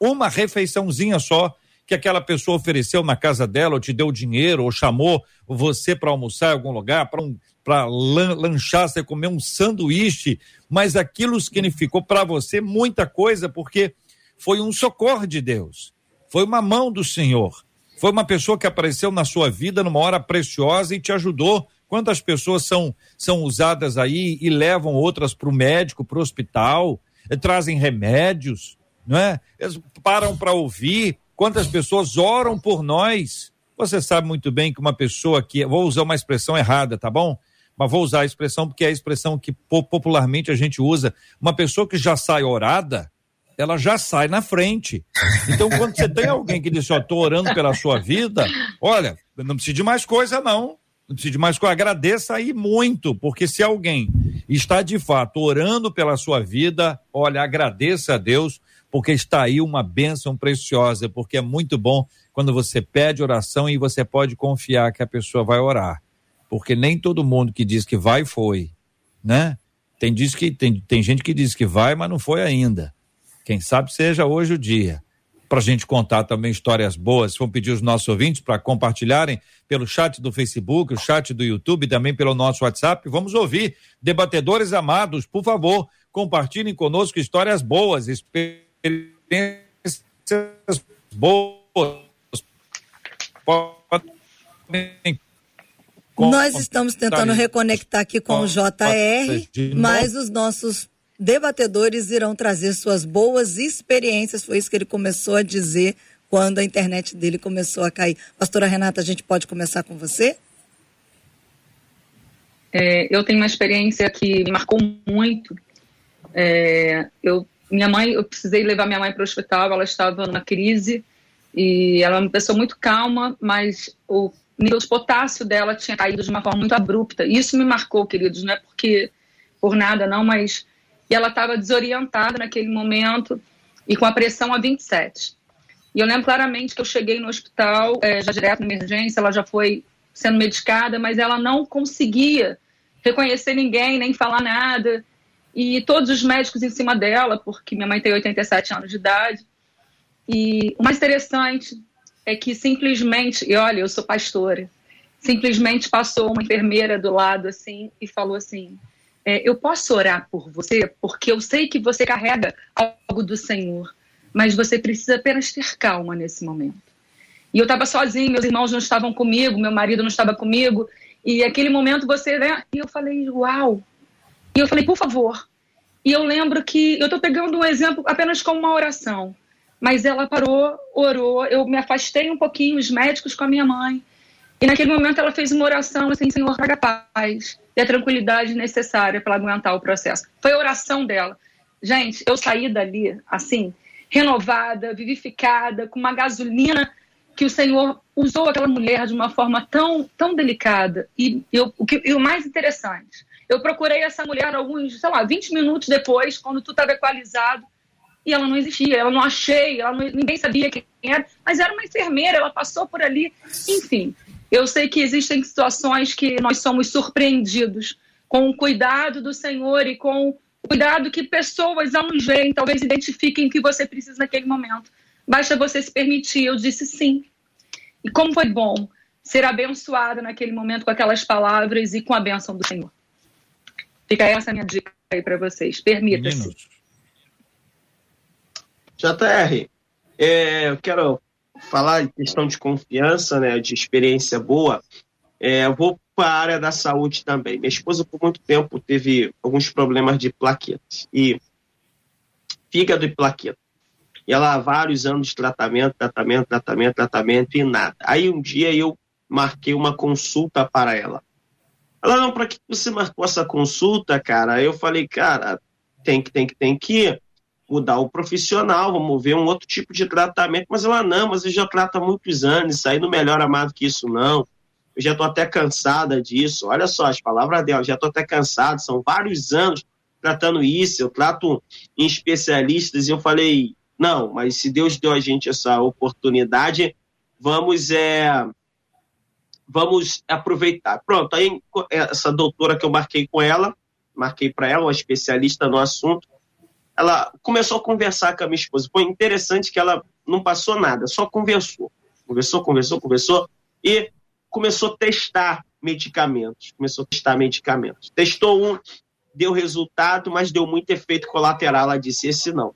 uma refeiçãozinha só, que aquela pessoa ofereceu na casa dela, ou te deu dinheiro, ou chamou você para almoçar em algum lugar, para um, para lanchar, você comer um sanduíche, mas aquilo significou para você muita coisa, porque foi um socorro de Deus, foi uma mão do Senhor, foi uma pessoa que apareceu na sua vida numa hora preciosa e te ajudou. Quantas pessoas são, são usadas aí e levam outras para o médico, para o hospital, eh, trazem remédios, não é? Eles param para ouvir. Quantas pessoas oram por nós? Você sabe muito bem que uma pessoa que, vou usar uma expressão errada, tá bom? Mas vou usar a expressão porque é a expressão que popularmente a gente usa. Uma pessoa que já sai orada, ela já sai na frente. Então, quando você tem alguém que diz, ó, tô orando pela sua vida, olha, não precisa de mais coisa, não. Não precisa de mais coisa. Agradeça aí muito, porque se alguém está de fato orando pela sua vida, olha, agradeça a Deus, porque está aí uma bênção preciosa, porque é muito bom quando você pede oração e você pode confiar que a pessoa vai orar. Porque nem todo mundo que diz que vai, foi, né? Tem, diz que, tem, tem gente que diz que vai, mas não foi ainda. Quem sabe seja hoje o dia. Para a gente contar também histórias boas, vamos pedir os nossos ouvintes para compartilharem pelo chat do Facebook, o chat do YouTube, também pelo nosso WhatsApp. Vamos ouvir. Debatedores amados, por favor, compartilhem conosco histórias boas, experiências boas. Nós estamos tentando reconectar aqui com o JR, mas os nossos debatedores irão trazer suas boas experiências. Foi isso que ele começou a dizer quando a internet dele começou a cair. Pastora Renata, a gente pode começar com você? É, eu tenho uma experiência que me marcou muito. É, eu, minha mãe, eu precisei levar minha mãe para o hospital. Ela estava numa crise e ela é uma pessoa muito calma, mas o nível de potássio dela tinha caído de uma forma muito abrupta. Isso me marcou, queridos, não é porque por nada não, mas e ela estava desorientada naquele momento e com a pressão a 27. E eu lembro claramente que eu cheguei no hospital, é, já direto na emergência, ela já foi sendo medicada, mas ela não conseguia reconhecer ninguém, nem falar nada. E todos os médicos em cima dela, porque minha mãe tem 87 anos de idade. E o mais interessante é que simplesmente, e olha, eu sou pastora, simplesmente passou uma enfermeira do lado assim e falou assim: é, eu posso orar por você, porque eu sei que você carrega algo do Senhor, mas você precisa apenas ter calma nesse momento. E eu estava sozinha, meus irmãos não estavam comigo, meu marido não estava comigo, e aquele momento você, né? E eu falei, uau! E eu falei, por favor. E eu lembro que eu estou pegando um exemplo apenas como uma oração, mas ela parou, orou, eu me afastei um pouquinho, os médicos com a minha mãe, e naquele momento ela fez uma oração assim, Senhor, traga paz e a tranquilidade necessária para aguentar o processo. Foi a oração dela. Gente, eu saí dali assim, renovada, vivificada, com uma gasolina que o Senhor usou aquela mulher de uma forma tão, tão delicada. E, eu, o, que, e o mais interessante, eu procurei essa mulher alguns, sei lá, 20 minutos depois, quando tudo estava equalizado, e ela não existia, ela não achei, ela não, ninguém sabia quem era, mas era uma enfermeira, ela passou por ali, enfim. Eu sei que existem situações que nós somos surpreendidos com o cuidado do Senhor e com o cuidado que pessoas ao nos verem talvez identifiquem que você precisa naquele momento. Basta você se permitir. Eu disse sim. E como foi bom ser abençoada naquele momento com aquelas palavras e com a bênção do Senhor. Fica essa minha dica aí para vocês. Permita-se. JR, é, eu quero falar em questão de confiança, né, de experiência boa, é, eu vou para a área da saúde também. Minha esposa, por muito tempo, teve alguns problemas de plaquetas. E fígado e plaqueta. E ela, vários anos de tratamento, tratamento, tratamento, tratamento e nada. Aí um dia eu marquei uma consulta para ela. Ela, não, para que você marcou essa consulta, cara? Eu falei, cara, tem que, tem que, tem que mudar o profissional, vamos ver um outro tipo de tratamento. Mas ela, não, mas eu já trato há muitos anos, isso aí não melhora mais que isso, não. Eu já estou até cansada disso. Olha só as palavras dela, já estou até cansado, são vários anos tratando isso, eu trato em especialistas, e eu falei, não, mas se Deus deu a gente essa oportunidade, vamos é, vamos aproveitar. Pronto, aí essa doutora que eu marquei com ela, marquei para ela, uma especialista no assunto, ela começou a conversar com a minha esposa. Foi interessante que ela não passou nada, só conversou. Conversou, conversou, conversou e começou a testar medicamentos. Começou a testar medicamentos. Testou um, deu resultado, mas deu muito efeito colateral. Ela disse: esse não.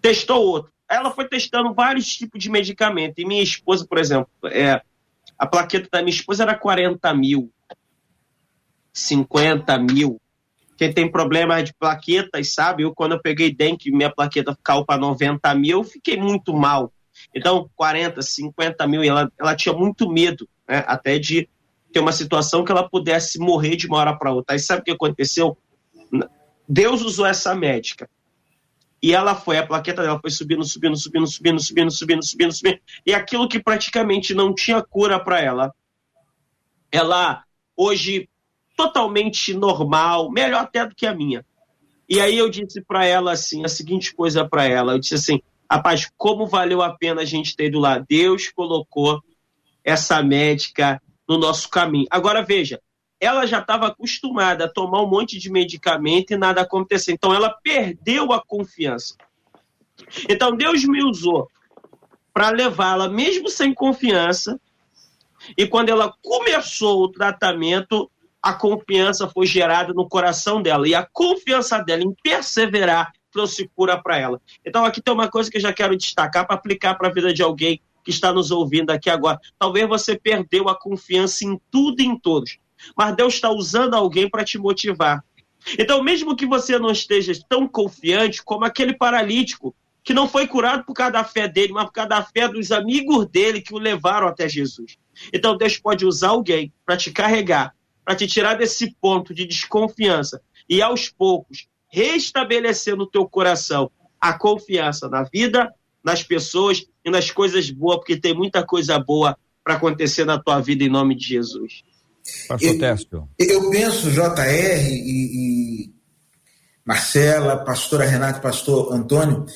Testou outro. Ela foi testando vários tipos de medicamento. E minha esposa, por exemplo, é, a plaqueta da minha esposa era 40 mil, 50 mil. Quem tem problema de plaquetas, sabe? Eu, quando eu peguei dengue, minha plaqueta caiu para 90 mil, eu fiquei muito mal. Então, 40, 50 mil, ela, ela tinha muito medo, né? Até de ter uma situação que ela pudesse morrer de uma hora para outra. E sabe o que aconteceu? Deus usou essa médica. E ela foi, a plaqueta dela foi subindo, subindo, subindo, subindo, subindo, subindo, subindo, subindo. E aquilo que praticamente não tinha cura para ela, ela hoje totalmente normal, melhor até do que a minha. E aí eu disse para ela assim, a seguinte coisa para ela, eu disse assim, rapaz, como valeu a pena a gente ter ido lá? Deus colocou essa médica no nosso caminho. Agora veja, ela já estava acostumada a tomar um monte de medicamento e nada acontecer. Então ela perdeu a confiança. Então Deus me usou para levá-la, mesmo sem confiança. E quando ela começou o tratamento, a confiança foi gerada no coração dela. E a confiança dela em perseverar trouxe cura para ela. Então aqui tem uma coisa que eu já quero destacar para aplicar para a vida de alguém que está nos ouvindo aqui agora. Talvez você perdeu a confiança em tudo e em todos, mas Deus está usando alguém para te motivar. Então, mesmo que você não esteja tão confiante como aquele paralítico que não foi curado por causa da fé dele, mas por causa da fé dos amigos dele que o levaram até Jesus. Então, Deus pode usar alguém para te carregar, para te tirar desse ponto de desconfiança e, aos poucos, restabelecer no teu coração a confiança na vida, nas pessoas e nas coisas boas, porque tem muita coisa boa para acontecer na tua vida em nome de Jesus. Pastor Técio. Eu, penso, JR e, e Marcela, pastora Renata, pastor Antônio,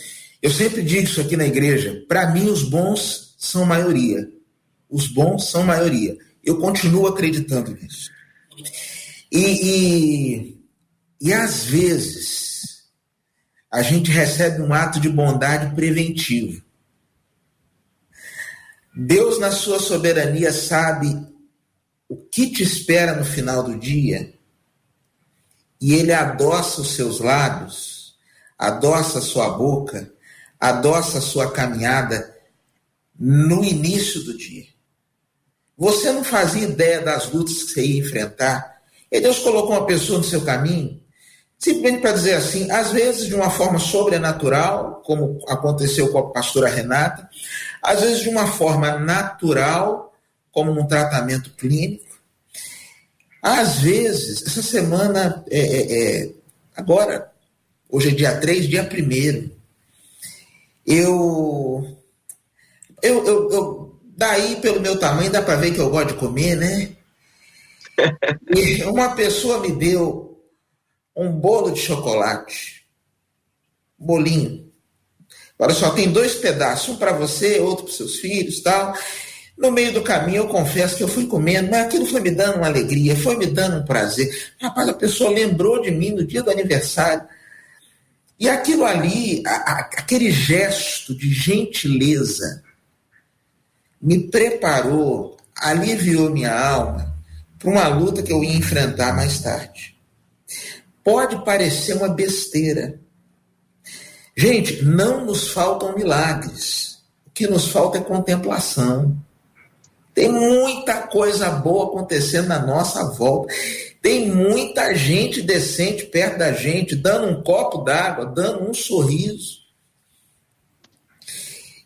eu sempre digo isso aqui na igreja. Para mim, os bons são maioria. Os bons são maioria. Eu continuo acreditando nisso. E, e, e às vezes, a gente recebe um ato de bondade preventivo. Deus, na sua soberania, sabe o que te espera no final do dia e ele adoça os seus lábios, adoça a sua boca, adoça a sua caminhada no início do dia. Você não fazia ideia das lutas que você ia enfrentar. E Deus colocou uma pessoa no seu caminho, simplesmente para dizer assim, às vezes de uma forma sobrenatural, como aconteceu com a pastora Renata, às vezes de uma forma natural, como num tratamento clínico. Às vezes, essa semana, é, é, é agora, hoje é dia 3, dia 1 eu, eu, eu, eu, daí pelo meu tamanho dá para ver que eu gosto de comer, né? E uma pessoa me deu um bolo de chocolate, bolinho. Olha só, tem dois pedaços, um para você, outro para seus filhos, tal. No meio do caminho, eu confesso que eu fui comendo, mas aquilo foi me dando uma alegria, foi me dando um prazer. Rapaz, a pessoa lembrou de mim no dia do aniversário. E aquilo ali, a, a, aquele gesto de gentileza, me preparou, aliviou minha alma para uma luta que eu ia enfrentar mais tarde. Pode parecer uma besteira. Gente, não nos faltam milagres. O que nos falta é contemplação. Tem muita coisa boa acontecendo na nossa volta. Tem muita gente decente perto da gente, dando um copo d'água, dando um sorriso.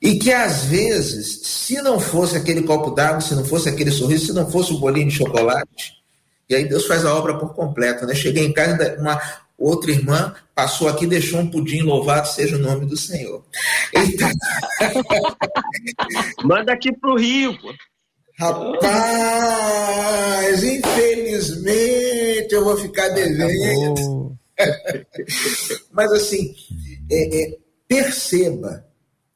E que às vezes, se não fosse aquele copo d'água, se não fosse aquele sorriso, se não fosse o bolinho de chocolate, e aí Deus faz a obra por completo, né? Cheguei em casa, uma outra irmã passou aqui e deixou um pudim, louvado seja o nome do Senhor. Então... Manda aqui pro Rio, pô. Rapaz, infelizmente eu vou ficar devendo. Mas assim, é, é, perceba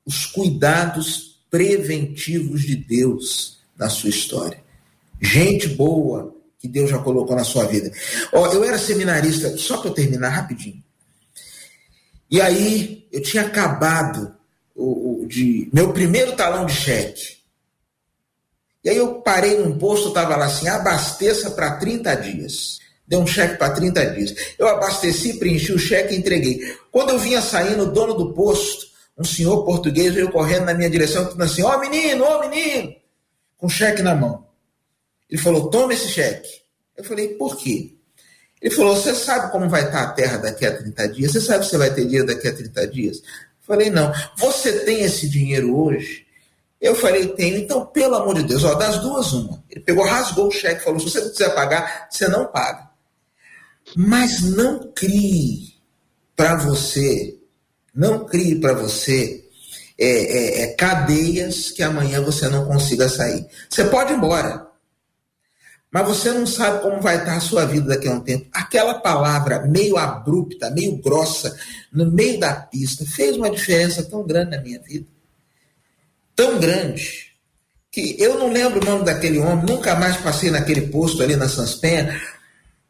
os cuidados preventivos de Deus na sua história. Gente boa que Deus já colocou na sua vida. Ó, eu era seminarista, só para eu terminar rapidinho. E aí eu tinha acabado o, o de meu primeiro talão de cheque. E aí eu parei num posto, estava lá assim, abasteça para 30 dias. Deu um cheque para 30 dias. Eu abasteci, preenchi o cheque e entreguei. Quando eu vinha saindo, o dono do posto, um senhor português, veio correndo na minha direção, dizendo assim, ó oh, menino, ó oh, menino, com cheque na mão. Ele falou, toma esse cheque. Eu falei, por quê? Ele falou, você sabe como vai estar a terra daqui a 30 dias? Você sabe se você vai ter dinheiro daqui a 30 dias? Eu falei, não. Você tem esse dinheiro hoje? Eu falei, tenho, então, pelo amor de Deus, ó, das duas, uma. Ele pegou, rasgou o cheque, falou: se você não quiser pagar, você não paga. Mas não crie para você, não crie para você é, é, é, cadeias que amanhã você não consiga sair. Você pode ir embora, mas você não sabe como vai estar a sua vida daqui a um tempo. Aquela palavra meio abrupta, meio grossa, no meio da pista, fez uma diferença tão grande na minha vida. Tão grande. Que eu não lembro o nome daquele homem, nunca mais passei naquele posto ali na Sanspenha,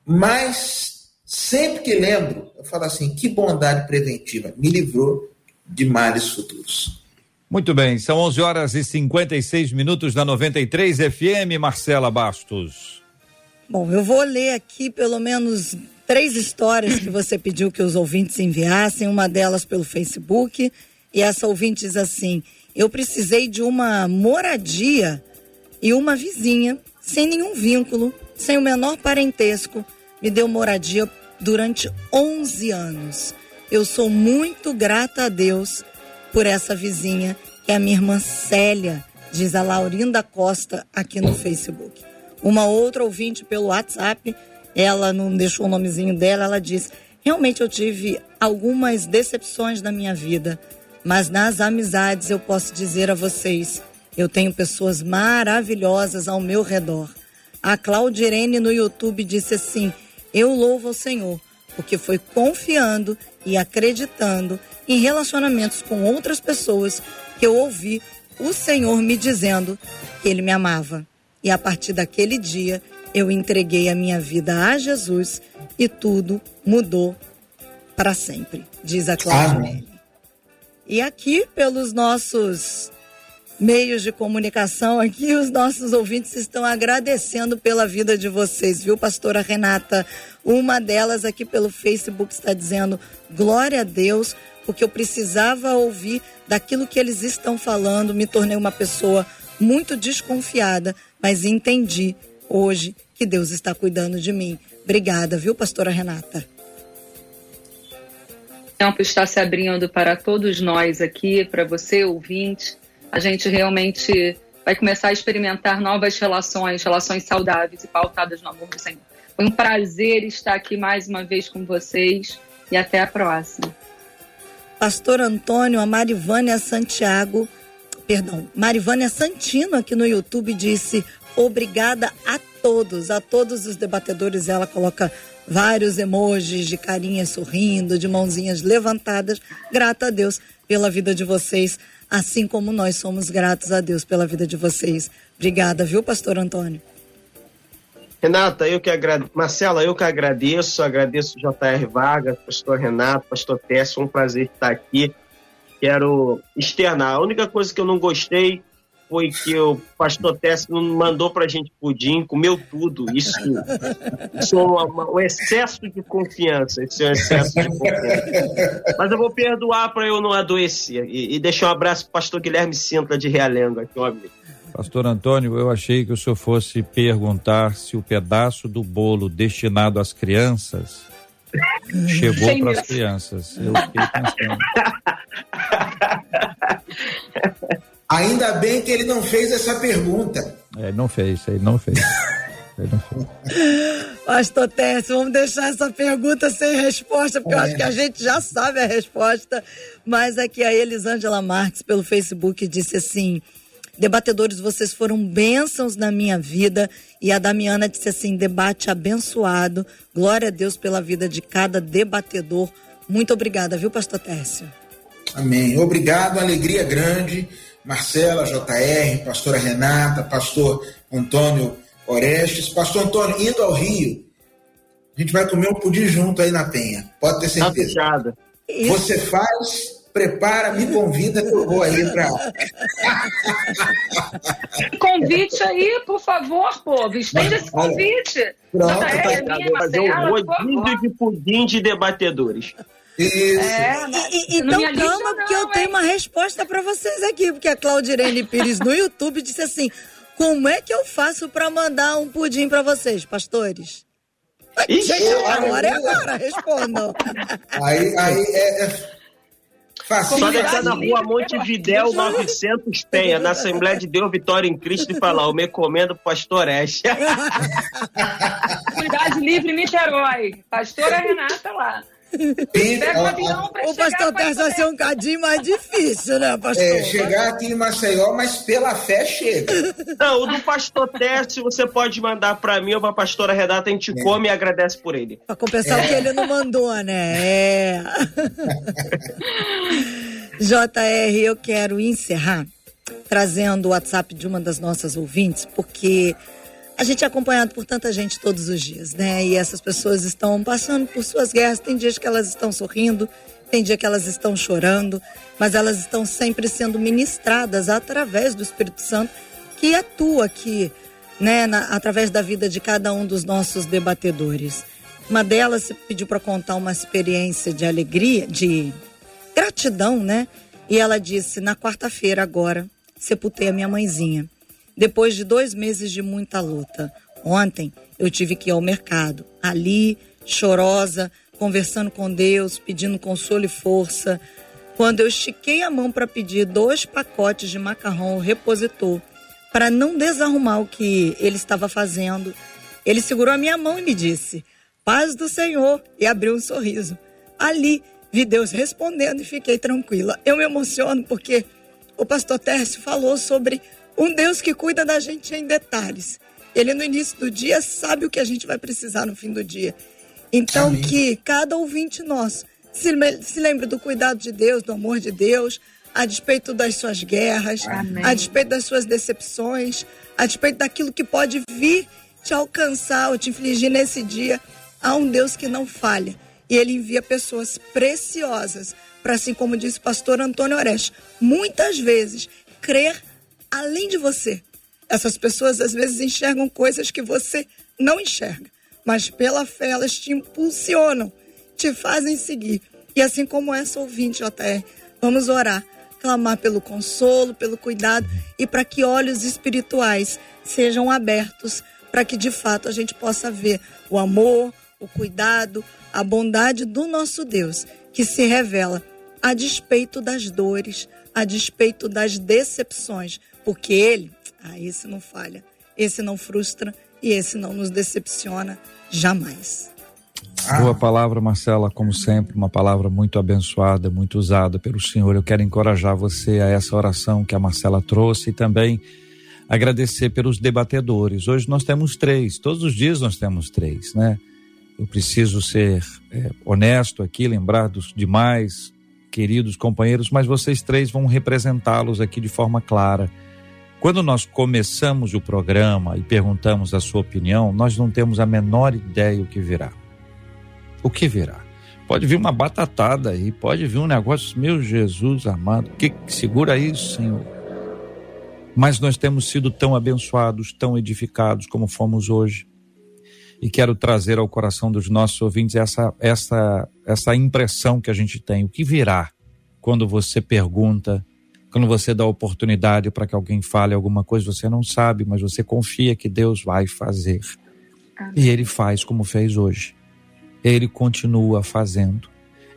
mas sempre que lembro, eu falo assim: que bondade preventiva, me livrou de males futuros. Muito bem, são 11 horas e 56 minutos da 93 FM, Marcela Bastos. Bom, eu vou ler aqui pelo menos três histórias que você pediu que os ouvintes enviassem, uma delas pelo Facebook, e essa ouvinte diz assim: Eu precisei de uma moradia e uma vizinha, sem nenhum vínculo, sem o menor parentesco, me deu moradia durante 11 anos. Eu sou muito grata a Deus por essa vizinha, que é a minha irmã Célia, diz a Laurinda Costa aqui no Facebook. Uma outra ouvinte pelo WhatsApp, ela não deixou o nomezinho dela, ela diz: Realmente eu tive algumas decepções na minha vida, mas nas amizades eu posso dizer a vocês, eu tenho pessoas maravilhosas ao meu redor. A Claudirene no YouTube disse assim: Eu louvo ao Senhor, porque foi confiando e acreditando em relacionamentos com outras pessoas que eu ouvi o Senhor me dizendo que Ele me amava. E a partir daquele dia eu entreguei a minha vida a Jesus e tudo mudou para sempre, diz a Cláudia. E aqui, pelos nossos meios de comunicação aqui, os nossos ouvintes estão agradecendo pela vida de vocês, viu, pastora Renata? Uma delas aqui pelo Facebook está dizendo: glória a Deus porque eu precisava ouvir daquilo que eles estão falando, me tornei uma pessoa muito desconfiada, mas entendi hoje que Deus está cuidando de mim. Obrigada, viu, pastora Renata? O tempo está se abrindo para todos nós aqui, para você, ouvinte. A gente realmente vai começar a experimentar novas relações, relações saudáveis e pautadas no amor do Senhor. Foi um prazer estar aqui mais uma vez com vocês e até a próxima. Pastor Antônio, a Marivânia Santiago, perdão, Marivânia Santino aqui no YouTube disse obrigada a todos, a todos os debatedores. Ela coloca vários emojis de carinha sorrindo, de mãozinhas levantadas. Grata a Deus pela vida de vocês, assim como nós somos gratos a Deus pela vida de vocês. Obrigada, viu, Pastor Antônio? Renata, eu que agradeço. Marcela, eu que agradeço, agradeço o JR Vargas, pastor Renato, pastor Tess, um prazer estar aqui. Quero externar. A única coisa que eu não gostei foi que o pastor Tess não mandou pra gente pudim, comeu tudo. Isso, isso é um excesso de confiança. Isso é um excesso de confiança. Mas eu vou perdoar para eu não adoecer. E, e deixar um abraço pro pastor Guilherme Sinta de Realengo, aqui, amigo. Pastor Antônio, eu achei que o senhor fosse perguntar se o pedaço do bolo destinado às crianças chegou para as crianças. Eu fiquei pensando. Ainda bem que ele não fez essa pergunta. É, não fez, ele não fez. Ele não fez. Pastor Tércio, vamos deixar essa pergunta sem resposta, porque é. eu acho que a gente já sabe a resposta. Mas aqui a Elisângela Marques, pelo Facebook, disse assim: Debatedores, vocês foram bênçãos na minha vida. E a Damiana disse assim: debate abençoado. Glória a Deus pela vida de cada debatedor. Muito obrigada, viu, Pastor Tércio? Amém. Obrigado, alegria grande. Marcela, JR, pastora Renata, pastor Antônio Orestes. Pastor Antônio, indo ao Rio, a gente vai comer um pudim junto aí na Penha. Pode ter tá certeza. Tá Você faz prepara, me convida que eu vou aí para. convite aí, por favor, povo. Estende esse convite. Pronto, tá, é, tá, fazer um rodízio de pudim de debatedores. Isso. É, e, e, então calma, porque eu tenho uma resposta para vocês aqui, porque a Claudirene Pires no YouTube disse assim: como é que eu faço para mandar um pudim para vocês, pastores? Ixi, Gente, agora é agora, respondam. Aí, aí é, é só deixar na rua Montevidéu 900 Penha, na Assembleia de Deus Vitória em Cristo e falar: Eu me recomendo Pastor. Comunidade Livre Niterói. Pastora Renata lá. Pega o avião pra O pastor Tércio vai ser um cadinho mais difícil, né, pastor? É, chegar aqui em Maceió, mas pela fé chega. Não, o do pastor Tércio você pode mandar pra mim ou pra pastora Renata, a gente é. come e agradece por ele. Pra compensar é. o que ele não mandou, né? É. JR, eu quero encerrar trazendo o WhatsApp de uma das nossas ouvintes, porque a gente é acompanhado por tanta gente todos os dias, né? E essas pessoas estão passando por suas guerras. Tem dias que elas estão sorrindo, tem dia que elas estão chorando, mas elas estão sempre sendo ministradas através do Espírito Santo que atua aqui, né, na, através da vida de cada um dos nossos debatedores. Uma delas pediu para contar uma experiência de alegria, de gratidão, né? E ela disse: na quarta-feira agora, sepultei a minha mãezinha depois de dois meses de muita luta. Ontem eu tive que ir ao mercado, ali, chorosa, conversando com Deus, pedindo consolo e força. Quando eu estiquei a mão para pedir dois pacotes de macarrão repositor, para não desarrumar o que ele estava fazendo, ele segurou a minha mão e me disse: Paz do Senhor, e abriu um sorriso. Ali vi Deus respondendo e fiquei tranquila. Eu me emociono porque o pastor Tércio falou sobre um Deus que cuida da gente em detalhes. Ele no início do dia sabe o que a gente vai precisar no fim do dia. Então Amém. que cada ouvinte nosso se, se lembre do cuidado de Deus, do amor de Deus, a despeito das suas guerras, Amém. a despeito das suas decepções, a despeito daquilo que pode vir te alcançar ou te infligir nesse dia. Há um Deus que não falha. E ele envia pessoas preciosas para, assim como disse o pastor Antônio Oreste, muitas vezes crer além de você. Essas pessoas às vezes enxergam coisas que você não enxerga, mas pela fé elas te impulsionam, te fazem seguir. E assim como essa ouvinte, JR, vamos orar, clamar pelo consolo, pelo cuidado e para que olhos espirituais sejam abertos para que de fato a gente possa ver o amor, o cuidado, a bondade do nosso Deus, que se revela a despeito das dores, a despeito das decepções, porque ele, ah, esse não falha, esse não frustra e esse não nos decepciona jamais. Boa palavra, Marcela, como sempre, uma palavra muito abençoada, muito usada pelo Senhor. Eu quero encorajar você a essa oração que a Marcela trouxe e também agradecer pelos debatedores. Hoje nós temos três, todos os dias nós temos três, né? Eu preciso ser é, honesto aqui, lembrar dos demais queridos companheiros, mas vocês três vão representá-los aqui de forma clara. Quando nós começamos o programa e perguntamos a sua opinião, nós não temos a menor ideia o que virá. O que virá? Pode vir uma batatada aí, pode vir um negócio, meu Jesus amado, que segura isso, Senhor. Mas nós temos sido tão abençoados, tão edificados como fomos hoje. E quero trazer ao coração dos nossos ouvintes essa essa essa impressão que a gente tem, o que virá quando você pergunta quando você dá oportunidade para que alguém fale alguma coisa, você não sabe, mas você confia que Deus vai fazer. Amém. E Ele faz como fez hoje. Ele continua fazendo.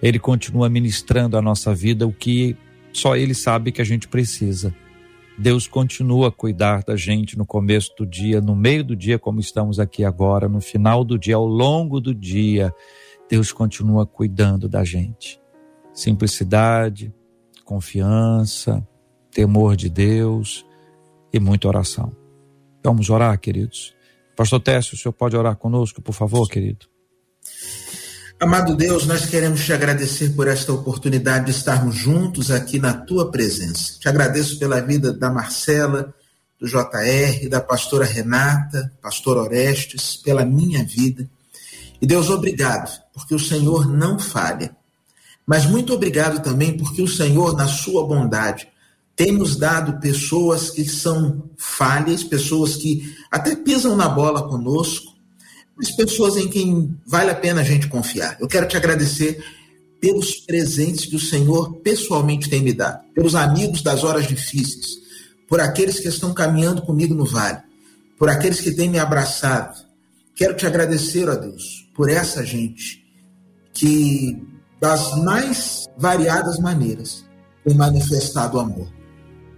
Ele continua ministrando à nossa vida o que só Ele sabe que a gente precisa. Deus continua a cuidar da gente no começo do dia, no meio do dia, como estamos aqui agora, no final do dia, ao longo do dia. Deus continua cuidando da gente. Simplicidade, confiança, temor de Deus e muita oração. Vamos orar, queridos. Pastor Técio, o senhor pode orar conosco, por favor, querido? Amado Deus, nós queremos te agradecer por esta oportunidade de estarmos juntos aqui na tua presença. Te agradeço pela vida da Marcela, do JR, da pastora Renata, pastor Orestes, pela minha vida. E Deus, obrigado, porque o Senhor não falha. Mas muito obrigado também porque o Senhor, na sua bondade, tem nos dado pessoas que são falhas, pessoas que até pisam na bola conosco, mas pessoas em quem vale a pena a gente confiar. Eu quero te agradecer pelos presentes que o Senhor pessoalmente tem me dado, pelos amigos das horas difíceis, por aqueles que estão caminhando comigo no vale, por aqueles que têm me abraçado. Quero te agradecer, ó Deus, por essa gente que, das mais variadas maneiras, tem manifestado amor.